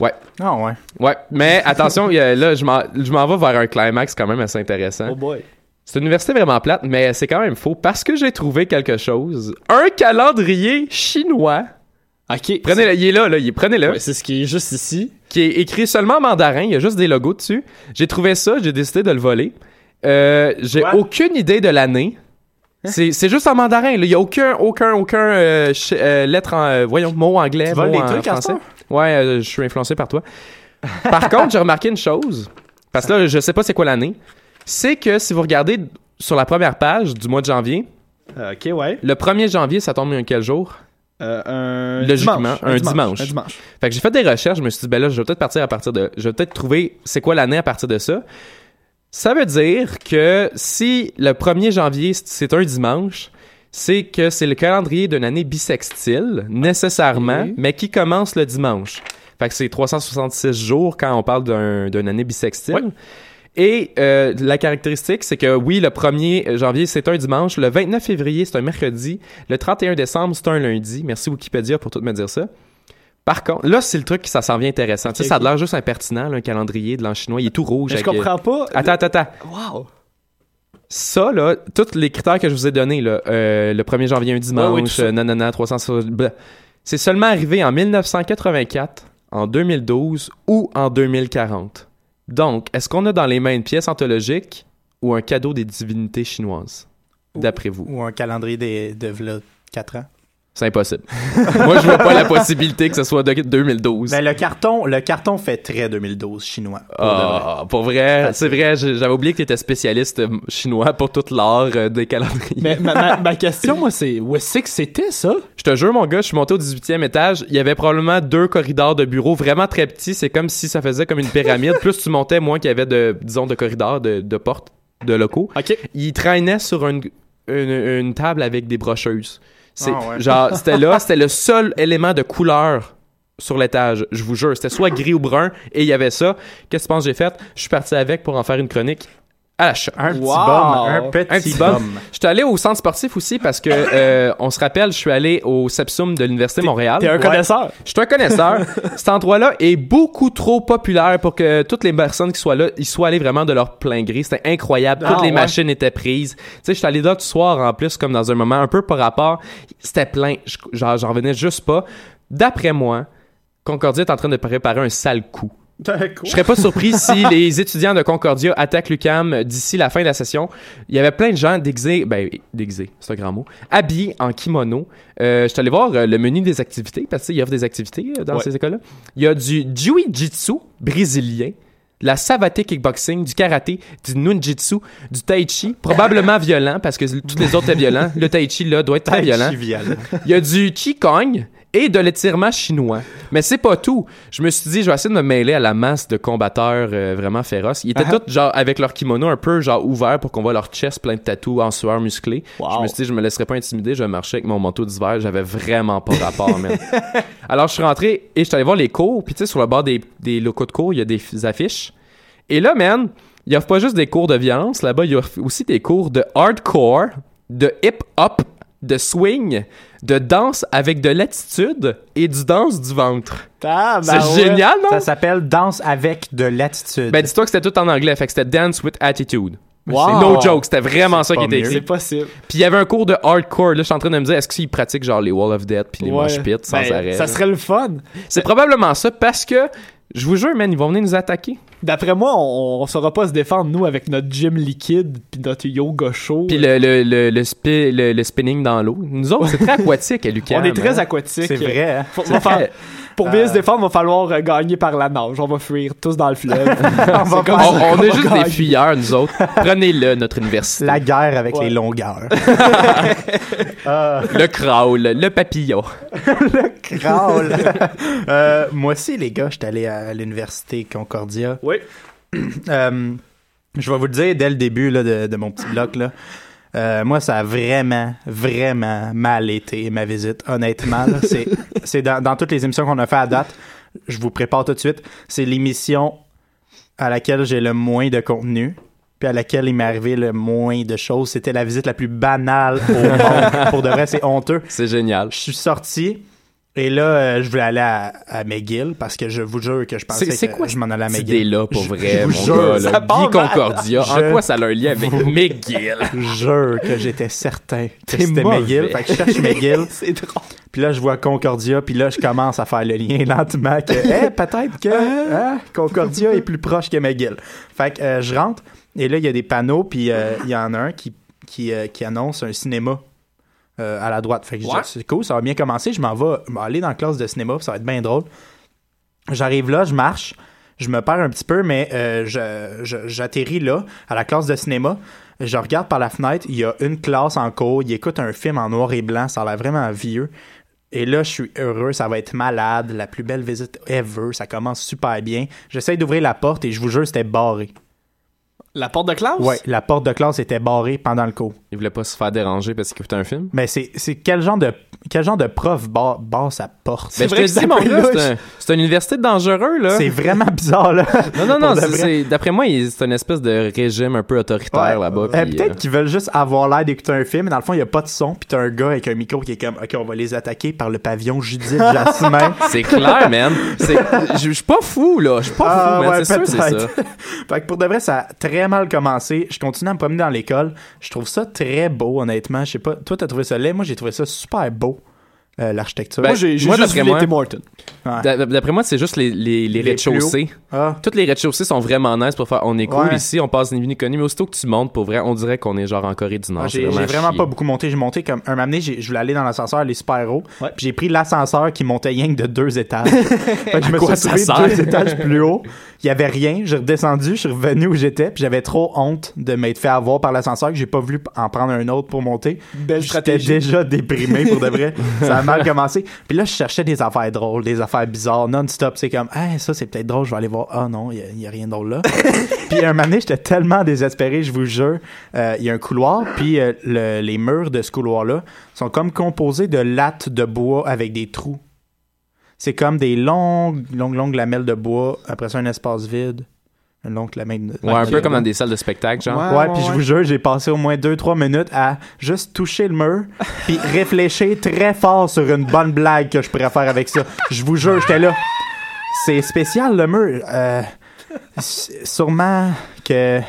Ouais. Ah ouais. Ouais, mais attention, il y a- là, je m'en je m'en vais vers un climax quand même assez intéressant. Oh boy. C'est une université vraiment plate, mais c'est quand même faux parce que j'ai trouvé quelque chose. Un calendrier chinois. Ok. Prenez-le, il est là, là, il est- prenez-le. Ouais, c'est ce qui est juste ici. Qui est écrit seulement en mandarin, il y a juste des logos dessus. J'ai trouvé ça, j'ai décidé de le voler. Euh, j'ai aucune idée de l'année. C'est, c'est juste en mandarin, là. Il y a aucun, aucun, aucun euh, euh, lettre en, euh, voyons, mot anglais, Tu mot en trucs à français. Ouais, euh, je suis influencé par toi. Par contre, j'ai remarqué une chose. Parce que là, je sais pas c'est quoi l'année. C'est que si vous regardez sur la première page du mois de janvier, ok, ouais. le 1er janvier, ça tombe un quel jour? Euh, un Logiquement, dimanche. un dimanche. Un dimanche. Fait que j'ai fait des recherches, je me suis dit, ben là, je vais peut-être partir à partir de. Je vais peut-être trouver c'est quoi l'année à partir de ça. Ça veut dire que si le 1er janvier, c'est un dimanche, c'est que c'est le calendrier d'une année bissextile, nécessairement, mais qui commence le dimanche. Fait que c'est 366 jours quand on parle d'un- d'une année bissextile. Ouais. Et euh, la caractéristique, c'est que oui, le 1er janvier, c'est un dimanche. Le 29 février, c'est un mercredi. Le 31 décembre, c'est un lundi. Merci Wikipédia pour tout me dire ça. Par contre, là, c'est le truc qui ça s'en vient intéressant. Tu sais, ça a l'air juste impertinent, là, un calendrier de l'an chinois. Il est tout rouge. Mais je avec, euh, comprends pas. Attends, attends, attends. Wow. Ça, là, tous les critères que je vous ai donnés, là, euh, le 1er janvier, un dimanche, Ouais, euh, nanana, 300, bleh, c'est seulement arrivé en 1984, en 2012 ou en 2040. Donc, est-ce qu'on a dans les mains une pièce anthologique ou un cadeau des divinités chinoises? D'après vous? Ou un calendrier des, de v'là 4 ans? C'est impossible. (laughs) Moi, je vois pas la possibilité que ce soit de 2012. Ben, le carton, le carton fait très 2012 chinois. pour. Ah, pour vrai, c'est vrai, j'avais oublié que tu étais spécialiste chinois pour tout l'art euh, des calendriers. Mais ma, ma- ma (laughs) question, moi, c'est où est-ce que c'était ça? Je te jure, mon gars, je suis monté au 18e étage. Il y avait probablement deux corridors de bureaux vraiment très petits. C'est comme si ça faisait comme une pyramide. Plus tu montais, moins qu'il y avait de, disons, de corridors, de, de portes, de locaux. Ok. Il traînait sur une, une, une table avec des brocheuses. C'est, Ah ouais. genre, (laughs) c'était là, c'était le seul élément de couleur sur l'étage. Je vous jure, c'était soit gris ou brun et il y avait ça. Qu'est-ce que tu penses que j'ai fait? Je suis parti avec pour en faire une chronique shop. Un petit Wow. bum, un petit, Un petit bum. bum. Je suis allé au centre sportif aussi parce que euh, on se rappelle, je suis allé au Sepsum de l'Université de Montréal. T'es un Ouais. connaisseur. Je suis un connaisseur. (laughs) Cet endroit-là est beaucoup trop populaire pour que toutes les personnes qui soient là, ils soient allés vraiment de leur plein gré. C'était incroyable. Ah, toutes les ouais. machines étaient prises. Tu sais, je suis allé là tout soir en plus, comme dans un moment un peu par rapport. C'était plein. J'en revenais juste pas. D'après moi, Concordia est en train de préparer un sale coup. Je serais pas surpris (laughs) si les étudiants de Concordia attaquent l'UCAM d'ici la fin de la session. Il y avait plein de gens déguisés, ben déguisés, c'est un grand mot, habillés en kimono. Euh, je suis allé voir euh, le menu des activités parce qu'ils offrent des activités euh, dans Ouais. ces écoles-là. Il y a du jiu-jitsu brésilien, de la savate kickboxing, du karaté, du nunjitsu, du tai chi, probablement violent parce que tous les autres étaient violents. (laughs) Le tai chi là doit être très violent. violent. Il y a du Qigong et de l'étirement chinois. Mais c'est pas tout. Je me suis dit, je vais essayer de me mêler à la masse de combatteurs euh, vraiment féroces. Ils étaient Ah. tous genre avec leur kimono un peu genre ouvert pour qu'on voit leur chest plein de tatous en sueur musclée. Wow. Je me suis dit, je me laisserai pas intimider, je vais marcher avec mon manteau d'hiver. J'avais vraiment pas rapport, man. (laughs) Alors, je suis rentré et je suis allé voir les cours. Puis, tu sais, sur le bord des, des locaux de cours, il y a des affiches. Et là, man, il offre pas juste des cours de violence. Là-bas, il offre aussi des cours de hardcore, de hip-hop, de swing, de danse avec de l'attitude et du danse du ventre. Ah, C'est ben ouais. génial, non? Ça s'appelle Danse avec de l'attitude. Ben, dis-toi que c'était tout en anglais. Fait que c'était Dance with Attitude. Wow. No joke, c'était vraiment ça qui était écrit. C'est possible. Puis il y avait un cours de hardcore. Là, je suis en train de me dire, est-ce qu'ils pratiquent genre les Wall of Death puis les Ouais. mosh pits sans Ben, arrêt? Ça serait le fun. C'est probablement ça parce que, je vous jure, man, ils vont venir nous attaquer. D'après moi, on, on saura pas se défendre, nous, avec notre gym liquide puis notre yoga chaud. Puis le, le, le, le, spi- le- le spinning dans l'eau. Nous autres, c'est très (laughs) aquatique à l'UQAM. on est très hein. aquatique. c'est vrai. hein? Faut- C'est va faire- très- pour bien se défendre, il va falloir euh, gagner par la nage. On va fuir tous dans le fleuve. (laughs) On comme est juste gagner. des fuyeurs, nous autres. Prenez-le, notre université. La guerre avec Ouais. les longueurs. (laughs) Le crawl, le papillon. (laughs) Crawl. Euh, moi aussi, les gars, j'étais allé à l'université Concordia. Oui. Euh, je vais vous le dire dès le début là, de, de mon petit bloc. Là. Euh, moi, ça a vraiment, vraiment mal été, ma visite. Honnêtement, (laughs) c'est dans, dans toutes les émissions qu'on a fait à date. Je vous prépare tout de suite. C'est l'émission à laquelle j'ai le moins de contenu, puis à laquelle il m'est arrivé le moins de choses. C'était la visite la plus banale au monde. (laughs) Pour de vrai, c'est honteux. C'est génial. Je suis sorti. Et là, euh, je voulais aller à, à McGill parce que je vous jure que je pensais C'est- c'est que quoi je m'en allais à McGill. idée-là, pour Je- vrai, je vous jure, gars. ça Là. Guy. Concordia. Je- En quoi ça a un lien avec McGill? Je (laughs) jure que j'étais certain que c'était. McGill. Fait que je cherche (laughs) McGill. C'est drôle. Puis là, je vois Concordia. Puis là, je commence à faire le lien (laughs) lentement que, eh, peut-être que hein, Concordia est plus proche que McGill. Fait que euh, je rentre. Et là, il y a des panneaux. Puis euh, il y en a un qui, qui, euh, qui annonce un cinéma. Euh, à la droite. Fait que je dis, Ouais. c'est cool, ça va bien commencer. Je m'en vais, aller dans la classe de cinéma, ça va être bien drôle. J'arrive là, je marche, je me perds un petit peu, mais euh, j'atterris là, à la classe de cinéma. Je regarde par la fenêtre, il y a une classe en cours, il écoute un film en noir et blanc, ça a l'air vraiment vieux. Et là, je suis heureux, ça va être malade, la plus belle visite ever, ça commence super bien. J'essaye d'ouvrir la porte et je vous jure, c'était barré. La porte de classe? Ouais, la porte de classe était barrée pendant le cours. Il voulait pas se faire déranger parce qu'il écoutait un film? Mais c'est c'est quel genre de quel genre de prof barre, barre sa porte? Ben, je vrai te que dis, mon c'est gars, c'est un- c'est une université dangereux, là. C'est vraiment (laughs) bizarre, là. Non, non, non, de c'est- c'est- d'après moi, c'est une espèce de régime un peu autoritaire Ouais. là-bas. Euh, Peut-être euh, qu'ils veulent juste avoir l'air d'écouter un film, mais dans le fond, il n'y a pas de son, puis t'as un gars avec un micro qui est comme, OK, on va les attaquer par le pavillon Judith Jasmin. (laughs) C'est clair, man. C'est- Je je suis pas fou, là. Je suis pas Ah, fou, man. ouais, c'est sûr, c'est ça. (laughs) fait que pour de vrai, ça a très mal commencé. Je continue à me promener dans l'école. Je trouve ça très beau, honnêtement. Je sais pas, toi, t'as trouvé ça laid? Moi, j'ai trouvé ça super beau, euh, l'architecture. Ben, moi, j'ai juste d'après vu les moi- Tim Hortons. Ouais. D'a- D'après moi, c'est juste les, les, les Les rez-de-chaussée. Ah. Toutes les rez-de-chaussée sont vraiment nice pour faire on est cool Ouais. ici, on passe ni connu, mais aussitôt que tu montes, pour vrai, on dirait qu'on est genre en Corée du Nord. Ah, j'ai vraiment pas beaucoup monté. J'ai monté comme un moment je voulais aller dans l'ascenseur, aller super. Ouais. Puis j'ai pris l'ascenseur qui montait rien que de deux étages. (laughs) fait que je me quoi suis ça retrouvé sert? deux étages plus haut. Il y avait rien. J'ai redescendu, je suis revenu où j'étais. Puis j'avais trop honte de m'être fait avoir par l'ascenseur que j'ai pas voulu en prendre un autre pour monter. Belle J'étais déjà déprimé pour de vrai. (laughs) ça a (laughs) mal (laughs) commencé. Puis là, je cherchais des affaires drôles, des affaires bizarres, non-stop. C'est comme, hey, ça, c'est peut-être drôle, je vais aller voir. Ah non, il y a- a rien drôle là. (laughs) puis un moment donné, j'étais tellement désespéré, je vous jure. Euh, Il y a un couloir, puis euh, le- les murs de ce couloir-là sont comme composés de lattes de bois avec des trous. C'est comme des longues, longues, longues lamelles de bois. Après ça, un espace vide. Une longue lamelle de Ouais, un peu comme dans des salles de spectacle, genre. Ouais. Ouais, puis je vous jure, j'ai passé au moins 2-3 minutes à juste toucher le mur, puis réfléchir très fort sur une bonne blague que je pourrais faire avec ça. Je vous jure, j'étais là. C'est spécial le mur. Euh, sûrement que.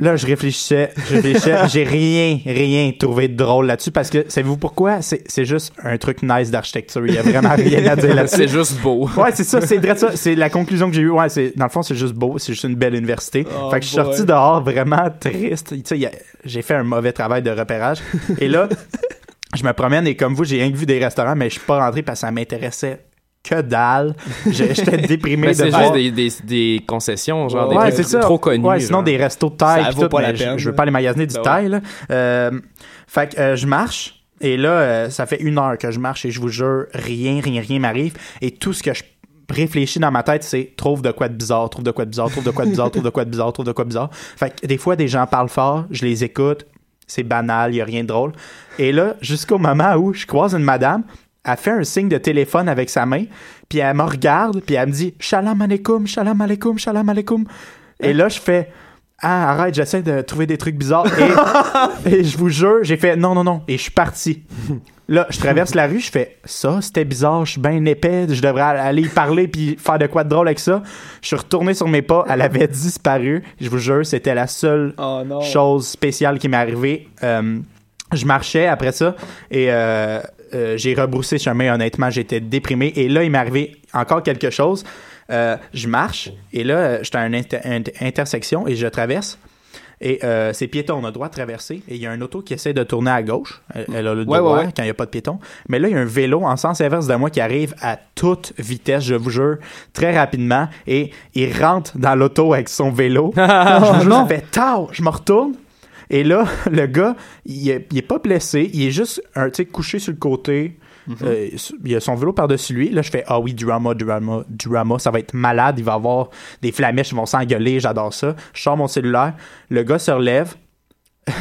Là, je réfléchissais, je réfléchissais, (laughs) j'ai rien, rien trouvé de drôle là-dessus parce que, savez-vous pourquoi? C'est c'est juste un truc nice d'architecture. Il y a vraiment rien à dire là-dessus. C'est juste beau. Ouais, c'est ça, c'est vrai ça. C'est la conclusion que j'ai eue. Ouais, c'est dans le fond, c'est juste beau, c'est juste une belle université. Oh fait que je suis boy. sorti dehors vraiment triste. Tu sais, j'ai fait un mauvais travail de repérage. et là, (laughs) je me promène et comme vous, j'ai rien que vu des restaurants, mais je suis pas rentré parce que ça m'intéressait que dalle. J'étais (laughs) déprimé de c'est juste des, des, des concessions, genre Ouais, des trucs trop connus. Ouais, sinon genre. des restos de taille. Ça vaut tout, pas la mais je- peine, Je veux pas aller magasiner du Ben taille, là. Euh, fait que euh, je marche. Et là, euh, ça fait une heure que je marche et je vous jure, rien, rien, rien m'arrive. Et tout ce que je réfléchis dans ma tête, c'est trouve de quoi de bizarre, trouve de quoi de bizarre, trouve de quoi de bizarre, trouve de quoi de bizarre, trouve de quoi de bizarre. Fait que des fois, des gens parlent fort, je les écoute, c'est banal, il y a rien de drôle. Et là, jusqu'au moment où je croise une madame, elle fait un signe de téléphone avec sa main, puis elle me regarde, puis elle me dit Shalom alaikum, shalom alaikum, shalom alaikum. Et là, je fais Ah, arrête, j'essaie de trouver des trucs bizarres. Et, (laughs) et je vous jure, j'ai fait Non, non, non. Et je suis parti. Là, je traverse la rue, je fais Ça, c'était bizarre, je suis bien épais, je devrais aller y parler puis faire de quoi de drôle avec ça. Je suis retourné sur mes pas, elle avait disparu. Je vous jure, c'était la seule Oh chose spéciale qui m'est arrivée. Euh, je marchais après ça et euh, euh, j'ai rebroussé chemin. Honnêtement, j'étais déprimé. Et là, il m'est arrivé encore quelque chose. Euh, je marche et là, euh, j'étais à une inter- inter- intersection et je traverse. Et euh, c'est piéton, on a le droit de traverser. Et il y a un auto qui essaie de tourner à gauche. Elle, elle a le droit ouais, ouais. quand il n'y a pas de piéton. Mais là, il y a un vélo en sens inverse de moi qui arrive à toute vitesse, je vous jure, très rapidement. Et il rentre dans l'auto avec son vélo. (laughs) je tard. Je me retourne. Et là, (laughs) le gars, il est, il est pas blessé. Il est juste un, couché sur le côté. Euh, il a son vélo par-dessus lui. Là, je fais Ah oui, drama, drama, drama. Ça va être malade. Il va avoir des flamèches. Ils vont s'engueuler. J'adore ça. Je sors mon cellulaire. Le gars se relève. (laughs)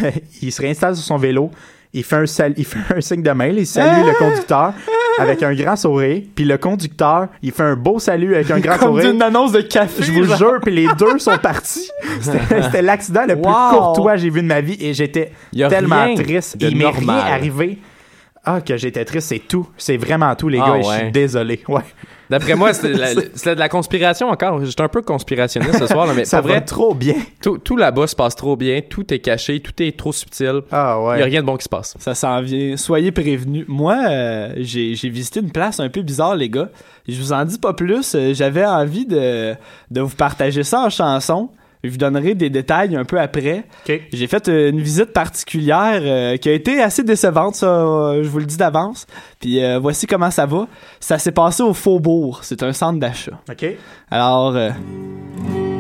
il se réinstalle sur son vélo. Il fait un, il fait (laughs) un signe de main. Il salue le conducteur avec un grand sourire. Puis le conducteur, il fait un beau salut avec un (laughs) grand Comme sourire. d'une annonce de café. Je vous genre. jure, puis les deux sont partis. C'était (laughs) l'accident le plus courtois que j'ai vu de ma vie et j'étais tellement rien triste. de Il m'est rien arrivé. Ah, que j'étais triste, c'est tout. C'est vraiment tout, les Ah, gars, je suis désolé. Ouais. D'après moi, c'était de, la- (laughs) c'était de la conspiration encore. J'étais un peu conspirationniste ce soir, là, mais Ça va vrai, trop bien. tout, tout là-bas se passe trop bien. Tout est caché, tout est trop subtil. Ah, Il y a ouais. rien de bon qui se passe. Ça s'en vient. Soyez prévenus. Moi, euh, j'ai j'ai visité une place un peu bizarre, les gars. Je vous en dis pas plus. Euh, J'avais envie de, de vous partager ça en chanson. Je vous donnerai des détails un peu après. J'ai fait euh, une visite particulière euh, qui a été assez décevante, ça, euh, je vous le dis d'avance. Puis euh, voici comment ça va. Ça s'est passé au Faubourg. C'est un centre d'achat. OK. Alors,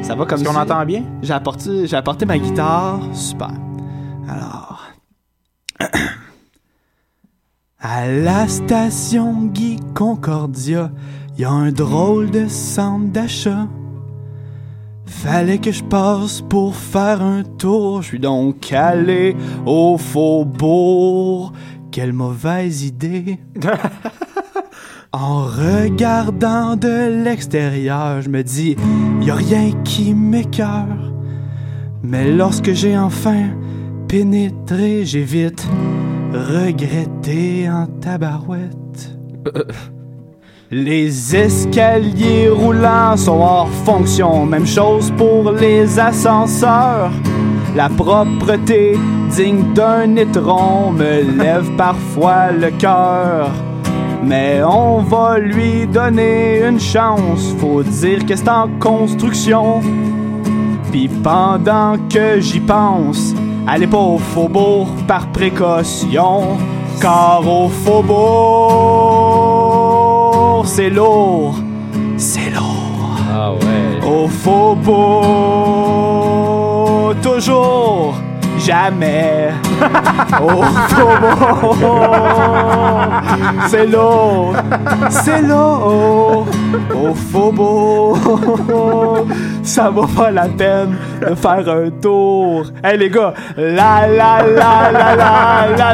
ça va comme qu'on si- entend bien? j'ai apporté, j'ai apporté ma guitare. Super. Alors. (clears throat) À la station Guy Concordia, y a un drôle de centre d'achat. Fallait que je passe pour faire un tour. Je suis donc allé au faubourg. Quelle mauvaise idée. (laughs) En regardant de l'extérieur, je me dis, y a rien qui m'écœure. Mais lorsque j'ai enfin pénétré, j'ai vite regretté en tabarouette. (laughs) Les escaliers roulants sont hors fonction, même chose pour les ascenseurs. La propreté digne d'un étron me lève parfois le cœur. Mais on va lui donner une chance, faut dire que c'est en construction. Puis pendant que j'y pense, allez pas au faubourg par précaution, car au faubourg, c'est lourd, c'est lourd. Ah ouais. Au faubourg, toujours, jamais. Au faubourg, c'est lourd, c'est lourd. Au faubourg, ça vaut pas la peine de faire un tour. Hey les gars, la la la la la la la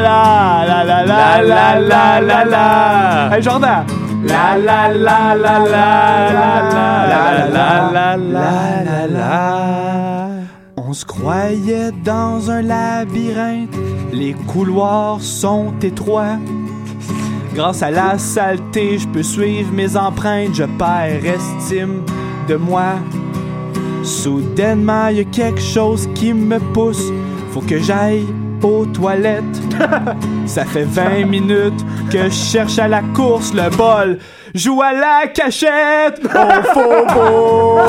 la la la la la la la. Hey Jordan. La la la la la la la la la la la la On se croyait dans un labyrinthe, les couloirs sont étroits. Grâce à la saleté, je peux suivre mes empreintes, je perds estime de moi. Soudainement, y a quelque chose qui me pousse, faut que j'aille aux toilettes. Ça fait 20 minutes que cherche à la course le bol. Joue à la cachette au faubourg.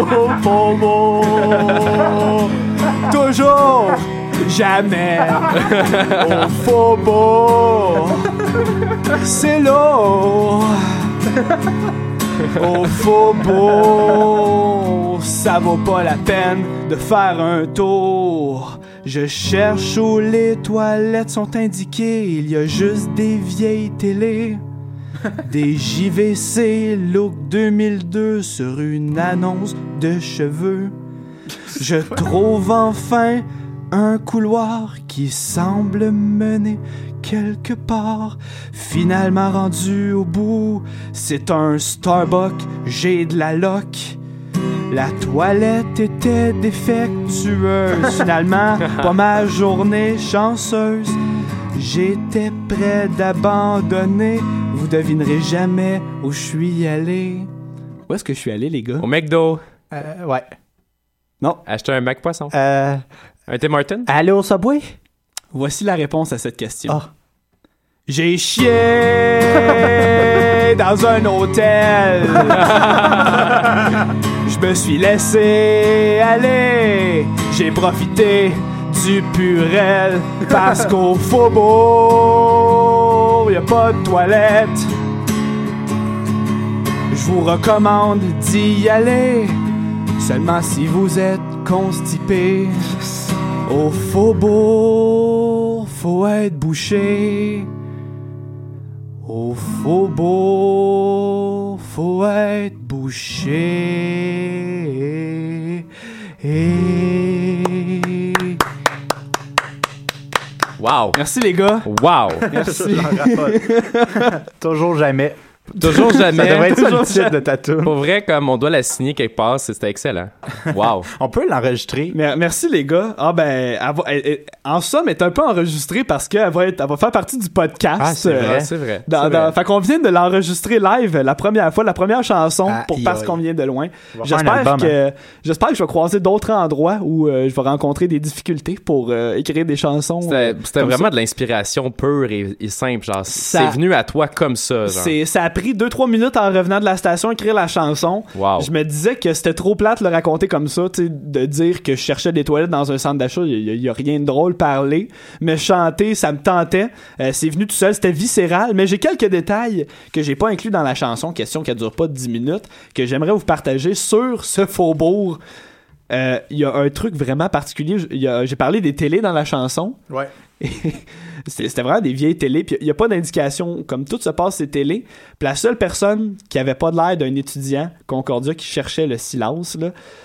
au faubourg. Toujours, jamais au faubourg. C'est lourd. Au faubourg, ça vaut pas la peine de faire un tour. Je cherche où les toilettes sont indiquées, il y a juste des vieilles télés. (laughs) Des JVC Look 2002 sur une annonce de cheveux. Je trouve enfin un couloir qui semble mener quelque part. Finalement rendu au bout, c'est un Starbucks, j'ai de la loc. La toilette était défectueuse. (laughs) Finalement, pas ma journée chanceuse. J'étais prêt d'abandonner. Vous devinerez jamais où je suis allé. Où est-ce que je suis allé, les gars? Au McDo. Euh, ouais. Acheter un Mac Poisson. Euh, Un Tim Martin. aller au Subway? Voici la réponse à cette question. Ah. J'ai chié (laughs) dans un hôtel. (laughs) Je me suis laissé aller. J'ai profité du purel parce (laughs) qu'au faubourg, y a pas de toilette. Je vous recommande d'y aller seulement si vous êtes constipé. Au faubourg, faut être bouché. Au faubourg, faut être bouché. Et... Wow. Merci les gars. Wow. Merci. (laughs) Toujours jamais. Toujours Ça devrait jamais. être ça le titre de ta. Pour vrai, comme on doit la signer quelque part, c'était excellent. Wow. (laughs) On peut l'enregistrer. Mer- Merci les gars. Ah ben, en somme, est un peu enregistrée parce qu'elle va, être- elle va faire partie du podcast. Ah, c'est Euh, vrai. C'est vrai. Dans, c'est dans- vrai. fait qu'on vient de l'enregistrer live la première fois, la première chanson Ah, pour parce qu'on vient de loin. J'espère album, hein. que j'espère que je vais croiser d'autres endroits où euh, je vais rencontrer des difficultés pour euh, écrire des chansons. C'était vraiment ça. de l'inspiration pure et, et simple. Genre, c'est venu à toi comme ça. Genre. Ça a pris 2 3 minutes en revenant de la station écrire la chanson. Wow. Je me disais que c'était trop plate de le raconter comme ça, de dire que je cherchais des toilettes dans un centre d'achat, il y, a- il y a rien de drôle parler, mais chanter, ça me tentait. Euh, c'est venu tout seul, c'était viscéral, mais j'ai quelques détails que j'ai pas inclus dans la chanson, question qui dure pas 10 minutes, que j'aimerais vous partager sur ce faubourg. Euh, Il y a un truc vraiment particulier. J'ai parlé des télés dans la chanson. Ouais. (laughs) C'était vraiment des vieilles télés. Puis il n'y a pas d'indication. Comme tout se passe, ces télés. Puis la seule personne qui avait pas de l'air d'un étudiant Concordia qui cherchait le silence,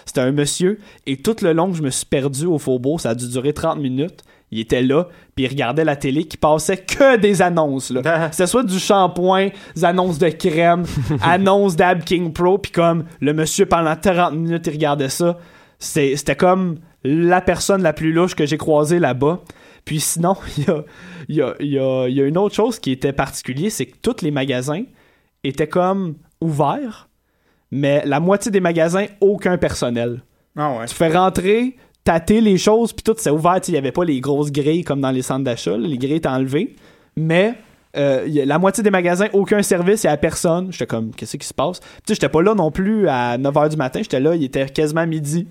c'était un monsieur. Et tout le long que je me suis perdu au faubourg, ça a dû durer 30 minutes. Il était là, puis il regardait la télé qui passait que des annonces. Là. C'était soit du shampoing, des annonces de crème, (laughs) annonces d'Ab King Pro, puis comme le monsieur pendant 40 minutes, il regardait ça. C'est- C'était comme la personne la plus louche que j'ai croisée là-bas. Puis sinon, (laughs) il y a, il y, a, il y, a, il y a une autre chose qui était particulier, c'est que tous les magasins étaient comme ouverts, mais la moitié des magasins, aucun personnel. Ah ouais. Tu fais rentrer tâter les choses, puis tout s'est ouvert. Il y avait pas les grosses grilles comme dans les centres d'achat. Les grilles étaient enlevées. Mais euh, il y a la moitié des magasins, aucun service, il y a personne. J'étais comme, qu'est-ce qui se passe? Tu sais, j'étais pas là non plus à 9h du matin. J'étais là, il était quasiment midi.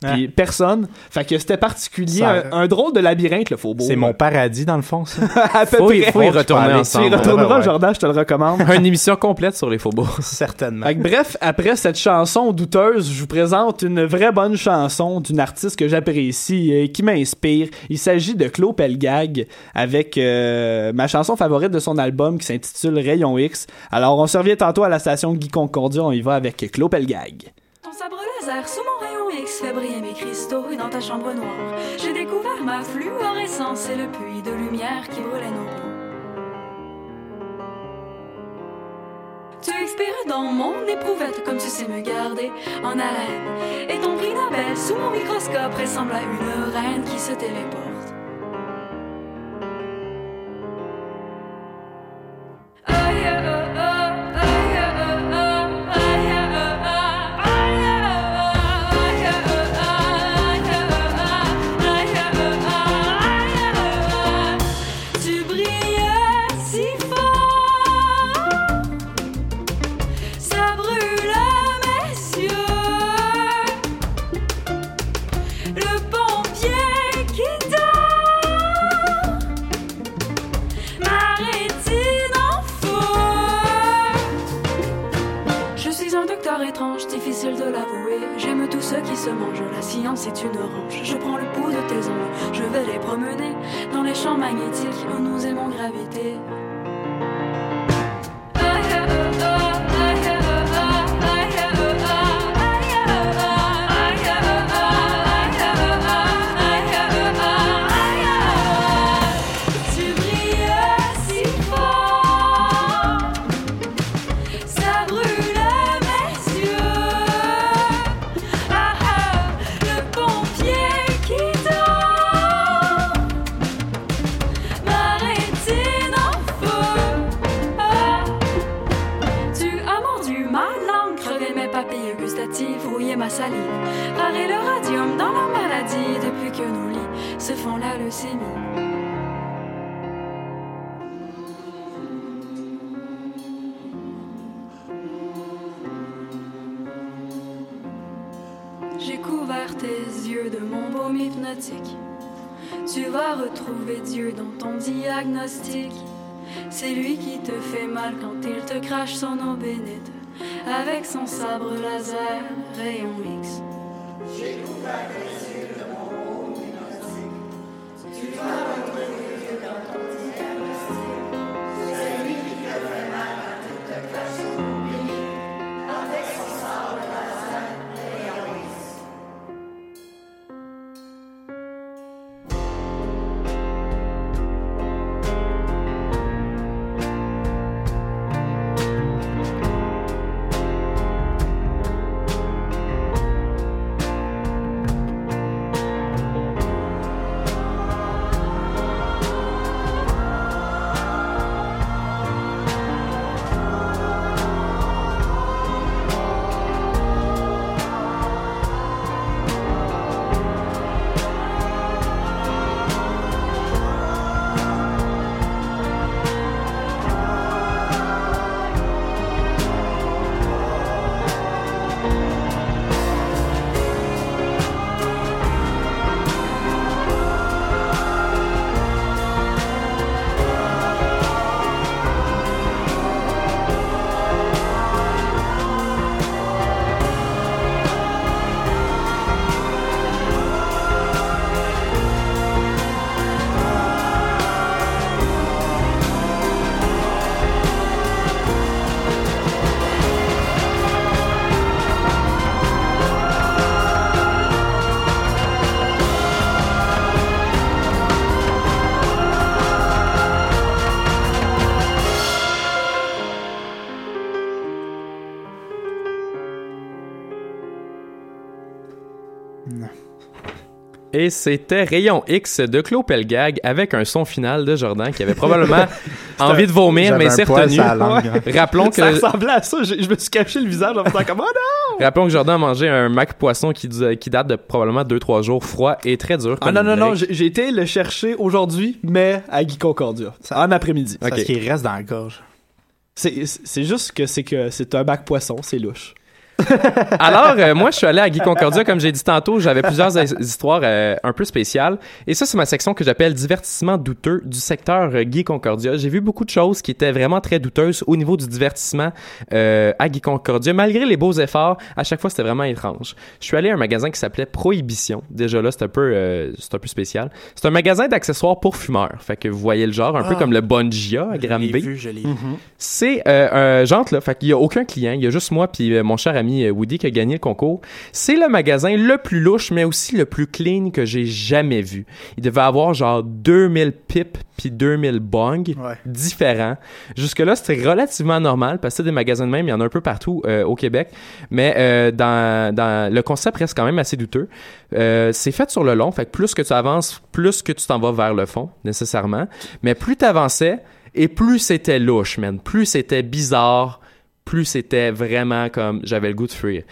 Puis personne. Fait que c'était particulier. Ça- Un, un drôle de labyrinthe, le faubourg. C'est mon paradis, dans le fond, ça. (laughs) à peu Faut y, près. faut y retourner parle. Tu y ensemble. retourneras, Ouais, ouais. Jordan, je te le recommande. (laughs) Une émission complète sur les faubourgs. (laughs) Certainement. Fait que bref, après cette chanson douteuse, je vous présente une vraie bonne chanson d'une artiste que j'apprécie et qui m'inspire. Il s'agit de Claude Pelgag avec euh, ma chanson favorite de son album qui s'intitule Rayon X. Alors, on se revient tantôt à la station Guy Concordia, on y va avec Claude Pelgag. Sabre laser sous mon rayon X fait mes cristaux dans ta chambre noire. J'ai découvert ma fluorescence et le puits de lumière qui brûlait nos peaux. Tu expires dans mon éprouvette comme tu sais me garder en haleine. Et ton prix Nobel sous mon microscope ressemble à une reine qui se téléporte. Ce qui se mange, la science est une orange. Je prends le pouls de tes ongles, je vais les promener dans les champs magnétiques où nous aimons graviter. Se font la leucémie. J'ai couvert tes yeux de mon baume hypnotique. Tu vas retrouver Dieu dans ton diagnostic. C'est lui qui te fait mal quand il te crache son eau bénite. Avec son sabre laser, rayon X. Amen. Et c'était Rayon X de Claude Pelgag avec un son final de Jordan qui avait probablement (laughs) envie de vomir, mais poil retenu. (laughs) Rappelons que, Ça ressemblait à ça. Je, je me suis caché le visage en faisant comme, oh non! rappelons que Jordan a mangé un mac poisson qui, qui date de probablement 2-3 jours froid et très dur. Ah non, non, non, j'ai été le chercher aujourd'hui, mais à Guy Concordia. En après-midi. Parce Ok. qu'il reste dans la gorge. C'est c'est juste que c'est que c'est un bac poisson, c'est louche. (laughs) Alors, euh, moi, je suis allé à Guy Concordia, comme j'ai dit tantôt, j'avais plusieurs his- histoires euh, un peu spéciales. Et ça, c'est ma section que j'appelle divertissement douteux du secteur euh, Guy Concordia. J'ai vu beaucoup de choses qui étaient vraiment très douteuses au niveau du divertissement à Guy Concordia. Malgré les beaux efforts, à chaque fois, c'était vraiment étrange. Je suis allé à un magasin qui s'appelait Prohibition. Déjà là, c'est un peu, c'est un peu spécial. C'est un magasin d'accessoires pour fumeurs. Fait que vous voyez le genre, un peu Ah. comme le Bongia à Je l'ai Granby. vu, je l'ai vu. C'est euh, un genre là, fait qu'il y a aucun client, il y a juste moi puis mon cher ami euh, Woody qui a gagné le concours. C'est le magasin le plus louche mais aussi le plus clean que j'ai jamais vu. Il devait avoir genre 2000 pipes puis 2000 bongs Ouais. différents. Jusque là, c'était relativement normal parce que c'est des magasins de même, il y en a un peu partout euh, au Québec, mais euh, dans, dans le concept reste quand même assez douteux. Euh, c'est fait sur le long, fait que plus que tu avances, plus que tu t'en vas vers le fond nécessairement, mais plus tu avançais et plus c'était louche, man, plus c'était bizarre, plus c'était vraiment comme j'avais le goût de fuir.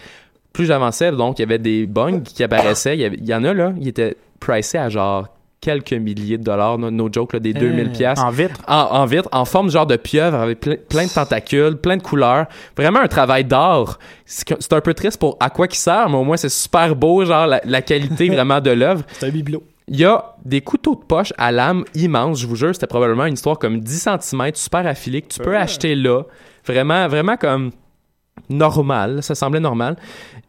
Plus j'avançais, donc il y avait des bugs qui apparaissaient, il y, avait- il y en a là, ils étaient pricés à genre quelques milliers de dollars, no, no joke, là, des 2000 pièces En vitre. en, en vitre, en forme genre de pieuvre, avec ple- plein de tentacules, plein de couleurs. Vraiment un travail d'art. C'est un peu triste pour à quoi qui sert, mais au moins c'est super beau, genre la, la qualité (laughs) vraiment de l'œuvre. C'est un bibelot. Il y a des couteaux de poche à lame immenses, je vous jure, c'était probablement une histoire comme 10 cm, super affilée, que tu peux acheter là. Vraiment, vraiment comme normal, ça semblait normal.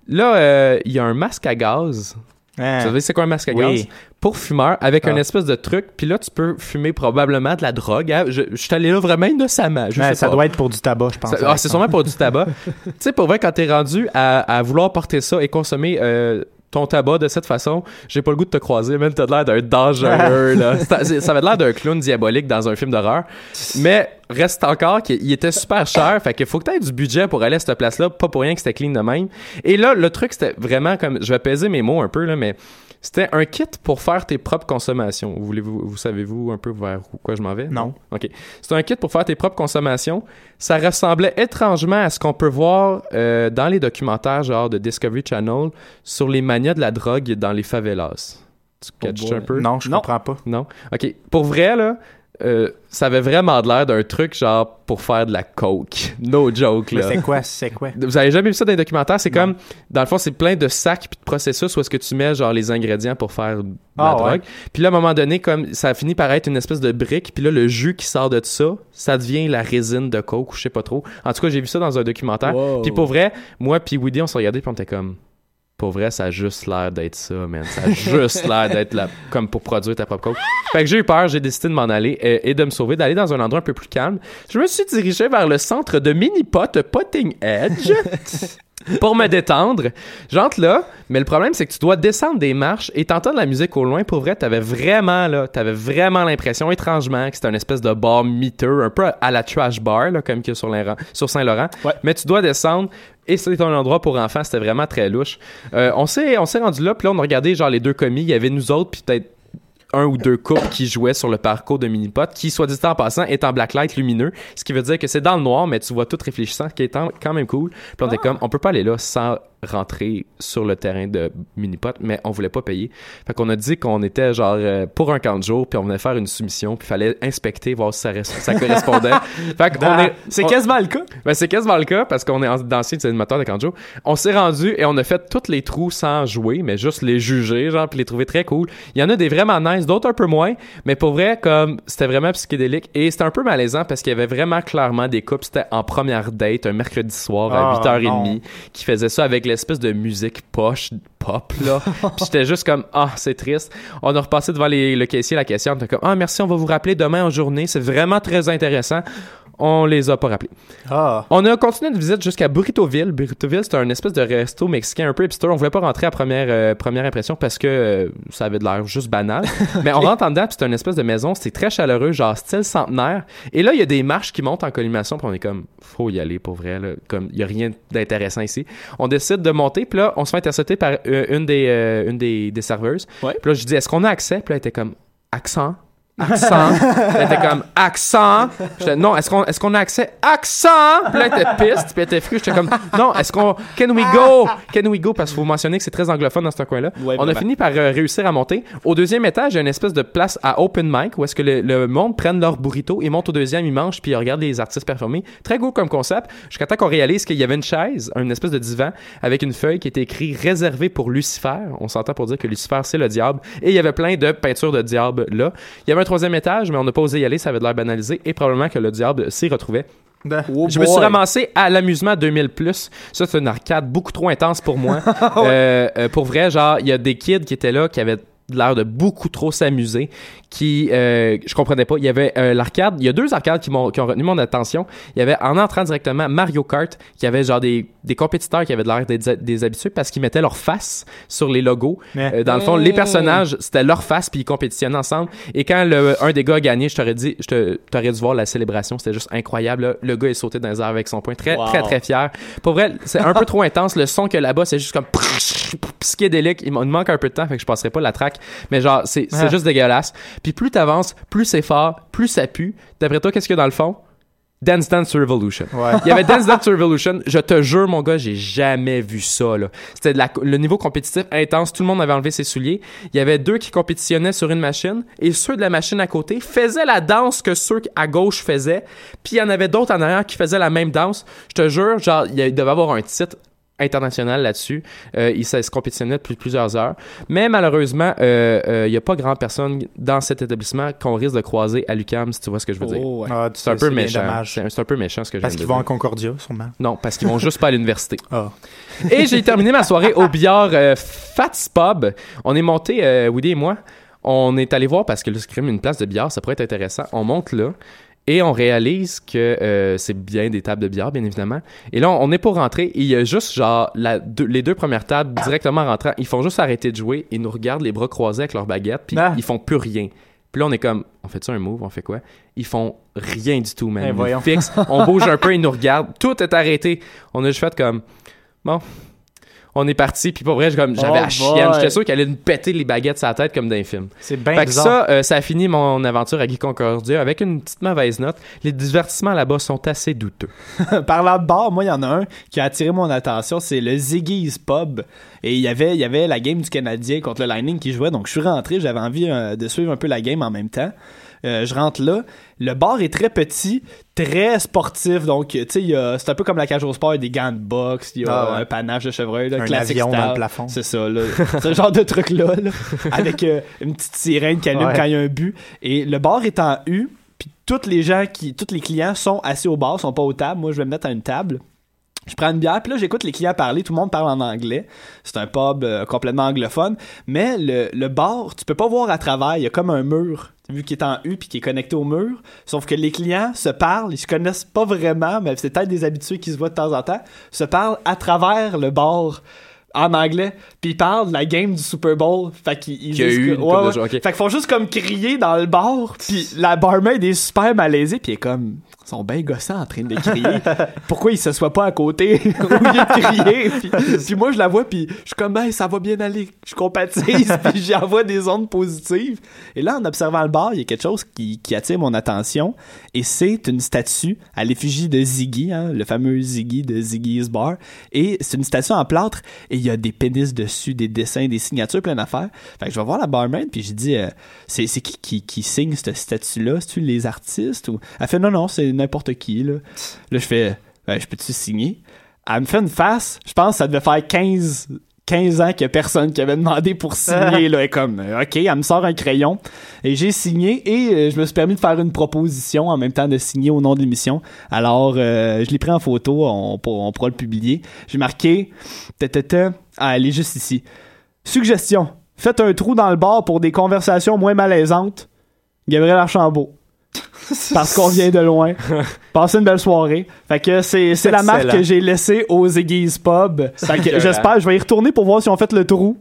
Là, euh, il y a un masque à gaz. Hein. Vous savez c'est quoi un masque à Oui. gaz? Pour fumeur, avec Ah. un espèce de truc, puis là, tu peux fumer probablement de la drogue. hein. Je, je suis allé là vraiment innocemment. Je Ouais, sais ça pas. doit être pour du tabac, je pense. Ça- ah, c'est sûrement pour du (laughs) tabac. tu sais, pour vrai, quand t'es rendu à, à vouloir porter ça et consommer euh, ton tabac de cette façon, j'ai pas le goût de te croiser, même t'as l'air d'un dangereux, là. (laughs) Ça avait l'air d'un clown diabolique dans un film d'horreur. Mais reste encore qu'il était super cher, fait qu'il faut que t'aies du budget pour aller à cette place-là, pas pour rien que c'était clean de même. Et là, le truc, c'était vraiment comme, je vais peser mes mots un peu, là, mais c'était un kit pour faire tes propres consommations. Vous savez-vous un peu vers quoi je m'en vais? Non. OK. C'est un kit pour faire tes propres consommations. Ça ressemblait étrangement à ce qu'on peut voir euh, dans les documentaires genre de Discovery Channel sur les manias de la drogue dans les favelas. Tu catches un peu? Non, je Non. comprends pas. Non? OK. Pour vrai, là, euh, ça avait vraiment l'air d'un truc genre pour faire de la coke. No joke, là. c'est quoi, c'est quoi? Vous avez jamais vu ça dans les documentaires? C'est comme, dans le fond, c'est plein de sacs puis de processus où est-ce que tu mets genre les ingrédients pour faire de la Ah, ouais. drogue. Puis là, à un moment donné, comme ça finit par être une espèce de brique, puis là, le jus qui sort de ça, ça devient la résine de coke ou je sais pas trop. En tout cas, j'ai vu ça dans un documentaire. Wow. Puis pour vrai, moi puis Woody, on s'est regardé puis on était comme... Pour vrai, ça a juste l'air d'être ça, man. Ça a juste l'air d'être là, comme pour produire ta propre coke. Fait que j'ai eu peur, j'ai décidé de m'en aller euh, et de me sauver, d'aller dans un endroit un peu plus calme. Je me suis dirigé vers le centre de mini-pot Potting Edge (laughs) pour me détendre. J'entre là, mais le problème, c'est que tu dois descendre des marches et t'entends de la musique au loin. Pour vrai, t'avais vraiment, là, t'avais vraiment l'impression, étrangement, que c'était une espèce de bar miteux, un peu à la trash bar, là, comme qu'il y a sur, sur Saint-Laurent. Ouais. Mais tu dois descendre. Et c'est un endroit pour enfants, c'était vraiment très louche. Euh, on s'est on s'est rendu là, puis là, on a regardé genre les deux commis. Il y avait nous autres, puis peut-être un ou deux couples qui jouaient sur le parcours de Minipot, qui, soit dit en passant, est en blacklight lumineux, ce qui veut dire que c'est dans le noir, mais tu vois tout réfléchissant, ce qui est en- quand même cool. Puis on était comme, on peut pas aller là sans rentrer sur le terrain de Minipot, mais on voulait pas payer. Fait qu'on a dit qu'on était genre euh, pour un camp de jour, puis on venait faire une soumission, puis fallait inspecter, voir si ça, res- ça correspondait. (laughs) fait qu'on Ah, est... c'est on- quasiment le cas. ben, c'est quasiment le cas parce qu'on est en- d'anciens animateurs de Kanjo. On s'est rendu et on a fait tous les trous sans jouer, mais juste les juger, genre, puis les trouver très cool. Il y en a des vraiment nice, d'autres un peu moins, mais pour vrai, comme c'était vraiment psychédélique et c'était un peu malaisant parce qu'il y avait vraiment clairement des couples. C'était en première date, un mercredi soir à Ah, 8h30, non. qui faisait ça avec l'espèce de musique poche, pop, là. (laughs) puis j'étais juste comme, ah, c'est triste. On a repassé devant les- le caissier, la caissière, on était comme, ah, merci, on va vous rappeler demain en journée. C'est vraiment très intéressant. On les a pas rappelés. Ah. On a continué notre visite jusqu'à Burritoville. Burritoville, c'est un espèce de resto mexicain un peu hipster. On voulait pas rentrer à première, euh, première impression parce que euh, ça avait de l'air juste banal. (laughs) Mais on rentre en dedans, c'est une espèce de maison. C'est très chaleureux, genre style centenaire. Et là, il y a des marches qui montent en collimation, puis on est comme, faut y aller pour vrai. Là. Comme, il y a rien d'intéressant ici. On décide de monter, puis là, on se fait intercepter par euh, une, des, une des, des serveuses. Ouais. Puis là, je dis, est-ce qu'on a accès? Puis là, elle était comme, accent? Accent. elle était comme accent. J'étais non, est-ce qu'on est-ce qu'on a accès? Accent? Puis là, elle était piste, puis elle était fru. J'étais comme non, est-ce qu'on can we go? Can we go? Parce qu'il faut mentionner que c'est très anglophone dans ce coin-là. Ouais, On a fini par euh, réussir à monter. Au deuxième étage, il y a une espèce de place à open mic où est-ce que le, le monde prenne leur burrito, ils montent au deuxième, ils mangent puis ils regardent les artistes performer. Très cool comme concept. Jusqu'à temps qu'on réalise qu'il y avait une chaise, une espèce de divan avec une feuille qui était écrit réservé pour Lucifer. On s'entend pour dire que Lucifer c'est le diable et il y avait plein de peintures de diable là. Il y avait un troisième étage, mais on n'a pas osé y aller, ça avait de l'air banalisé et probablement que le diable s'y retrouvait. Ben, Oh je me suis ramassé à l'amusement 2000 plus. Ça c'est une arcade beaucoup trop intense pour moi. (laughs) Euh, euh, pour vrai, genre il y a des kids qui étaient là qui avaient l'air de beaucoup trop s'amuser qui euh, je comprenais pas il y avait euh, l'arcade il y a deux arcades qui m'ont qui ont retenu mon attention il y avait en entrant directement Mario Kart qui avait genre des, des compétiteurs qui avaient de l'air des, des habitués parce qu'ils mettaient leur face sur les logos Mais- Euh, dans le fond les Mmh. personnages c'était leur face puis ils compétitionnaient ensemble et quand le, un des gars a gagné je t'aurais dit je te- t'aurais dû voir la célébration c'était juste incroyable là. le gars est sauté dans les airs avec son poing très Wow. très très fier pour vrai c'est un peu trop intense le son que là-bas c'est juste comme psychédélique il me manque un peu de temps fait que je passerai pas la track mais genre c'est Ah. juste dégueulasse puis plus t'avances plus c'est fort plus ça pue d'après toi qu'est-ce qu'il y a dans le fond? Dance Dance Revolution. Ouais. Il y avait Dance Dance Revolution. Je te jure, mon gars, j'ai jamais vu ça. C'était le niveau compétitif intense. Tout le monde avait enlevé ses souliers. Il y avait deux qui compétitionnaient sur une machine et ceux de la machine à côté faisaient la danse que ceux à gauche faisaient. Puis il y en avait d'autres en arrière qui faisaient la même danse. Je te jure, genre, il devait avoir un titre international là-dessus. Euh, il se compétitionnait depuis plusieurs heures. Mais malheureusement, euh, euh, il n'y a pas grand personne dans cet établissement qu'on risque de croiser à l'UQAM, si tu vois ce que je veux dire. Oh, ouais. ah, C'est un peu méchant. C'est un, peu méchant ce que je Parce qu'ils vont en. Concordia, sûrement. Non, parce qu'ils vont juste pas à l'université. (laughs) Ah. Et j'ai terminé ma soirée au billard euh, Fats Pub. On est monté, euh, Woody et moi, on est allé voir parce que quand même une place de billard, ça pourrait être intéressant. On monte là. Et on réalise que euh, c'est bien des tables de billard, bien évidemment. Et là, on est pour rentrer. Et il y a juste, genre, la- deux- les deux premières tables, directement en rentrant, ils font juste arrêter de jouer. Ils nous regardent les bras croisés avec leurs baguettes. Puis Ah. ils font plus rien. Puis là, on est comme, on fait ça un move, on fait quoi? Ils font rien du tout, man. Eh, Ils fixent, on bouge un peu, ils nous regardent. Tout est arrêté. On a juste fait comme, bon, on est parti. Puis pour vrai, j'avais Oh la chienne. J'étais sûr qu'elle allait nous péter les baguettes la tête comme dans les films. C'est bien Fait que bizarre. ça, euh, ça a fini mon aventure à Guy Concordia avec une petite mauvaise note. Les divertissements là-bas sont assez douteux. (laughs) Parlant de bar, moi, il y en a un qui a attiré mon attention, c'est le Ziggy's Pub. Et il y avait, il y avait la game du Canadien contre le Lightning qui jouait, donc je suis rentré, j'avais envie euh, de suivre un peu la game en même temps. Euh, je rentre là. Le bar est très petit, très sportif, donc tu sais, c'est un peu comme la cage au sport, il y a des gants de boxe, il y a Ah ouais. un panache de chevreuil, là, Un classique avion dans le plafond. C'est ça, là. (laughs) ce genre de truc-là, là, (laughs) avec euh, une petite sirène qui allume Ouais. quand il y a un but. Et le bar est en U, puis tous les gens qui, tous les clients sont assis au bar, sont pas aux tables. Moi, je vais me mettre à une table. Je prends une bière, puis là, j'écoute les clients parler. Tout le monde parle en anglais. C'est un pub euh, complètement anglophone. Mais le, le bar, tu peux pas voir à travers. Il y a comme un mur, vu qu'il est en U puis qui est connecté au mur. Sauf que les clients se parlent. Ils se connaissent pas vraiment, mais c'est peut-être des habitués qui se voient de temps en temps. Se parlent à travers le bar en anglais, puis ils parlent de la game du Super Bowl. Fait qu'ils Qu'il eu que- ouais, ouais. Fait qu'ils font juste comme crier dans le bar, puis la barmaid est super malaisée, puis elle est comme sont bien gossants en train de crier. (laughs) Pourquoi ils se soient pas à côté (laughs) au lieu de crier? (laughs) Puis, puis moi je la vois puis je suis comme ben ça va bien aller, je compatise puis j'envoie des ondes positives. Et là en observant le bar, il y a quelque chose qui, qui attire mon attention et c'est une statue à l'effigie de Ziggy, hein, le fameux Ziggy de Ziggy's Bar et c'est une statue en plâtre et il y a des pénis dessus, des dessins, des signatures, plein d'affaires. Fait que je vais voir la barmaid puis je dis euh, c'est qui, qui qui signe cette statue là, c'est tu les artistes ou? Elle fait non non, c'est n'importe qui là. Là je fais ben, je peux-tu signer? Elle me fait une face, je pense que ça devait faire 15 15 ans qu'il y a personne qui avait demandé pour (laughs) signer là, Elle est comme euh, OK, elle me sort un crayon et j'ai signé et euh, je me suis permis de faire une proposition en même temps de signer au nom de l'émission. Alors euh, je l'ai pris en photo, on pourra le publier. J'ai marqué ta, ta, ta. Ah, elle est juste ici. Suggestion. Faites un trou dans le bar pour des conversations moins malaisantes. Gabriel Archambault. (laughs) parce qu'on vient de loin. (laughs) Passez une belle soirée. Fait que c'est, c'est la marque que j'ai laissée aux Iggy's Pub. Fait que j'espère, je vais y retourner pour voir si on fait le trou.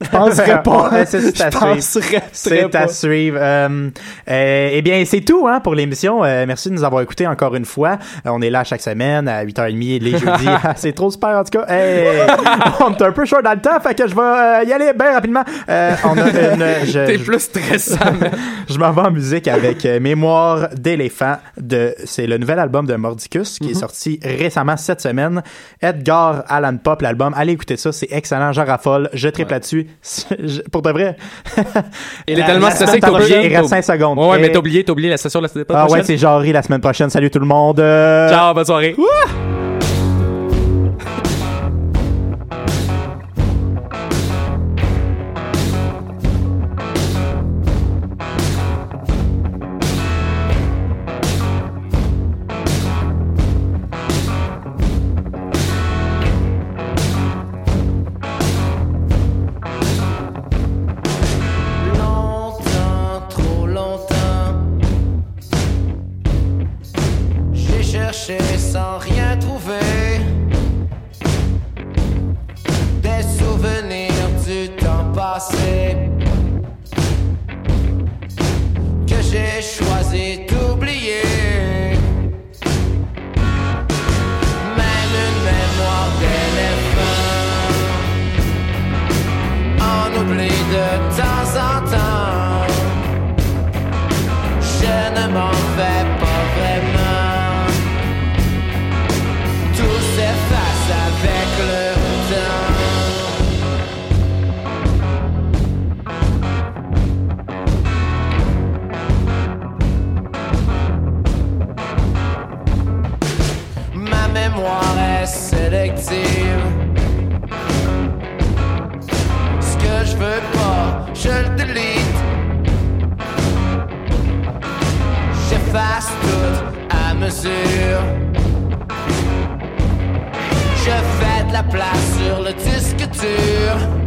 Je penserais (laughs) pas. Ouais, c'est- à Je suivre. C'est à suivre. Euh, euh, eh bien, c'est tout hein, pour l'émission. Euh, merci de nous avoir écoutés encore une fois. Euh, on est là chaque semaine à 8h30 les jeudis. (laughs) (laughs) C'est trop super en tout cas. Hey, on est un peu short dans le temps, fait que je vais euh, y aller bien rapidement. Euh, on a une, je, T'es plus stressant, je m'en vais en musique avec Mémoire d'éléphant de c'est le nouvel album de Mordicus qui est sorti récemment cette semaine. Edgar Allan Pop l'album. Allez écouter ça, c'est excellent, j'en raffole, je tripe là-dessus. Pour de vrai. (laughs) Il est tellement stressé que t'as prochaine, oublié. Il reste 5 secondes. Ouais, mais t'as oublié, t'as oublié la session de la semaine Ah ouais, prochaine. c'est Jarry la semaine prochaine. Salut tout le monde. Euh, Ciao, bonne soirée. J'ai cherché sans rien do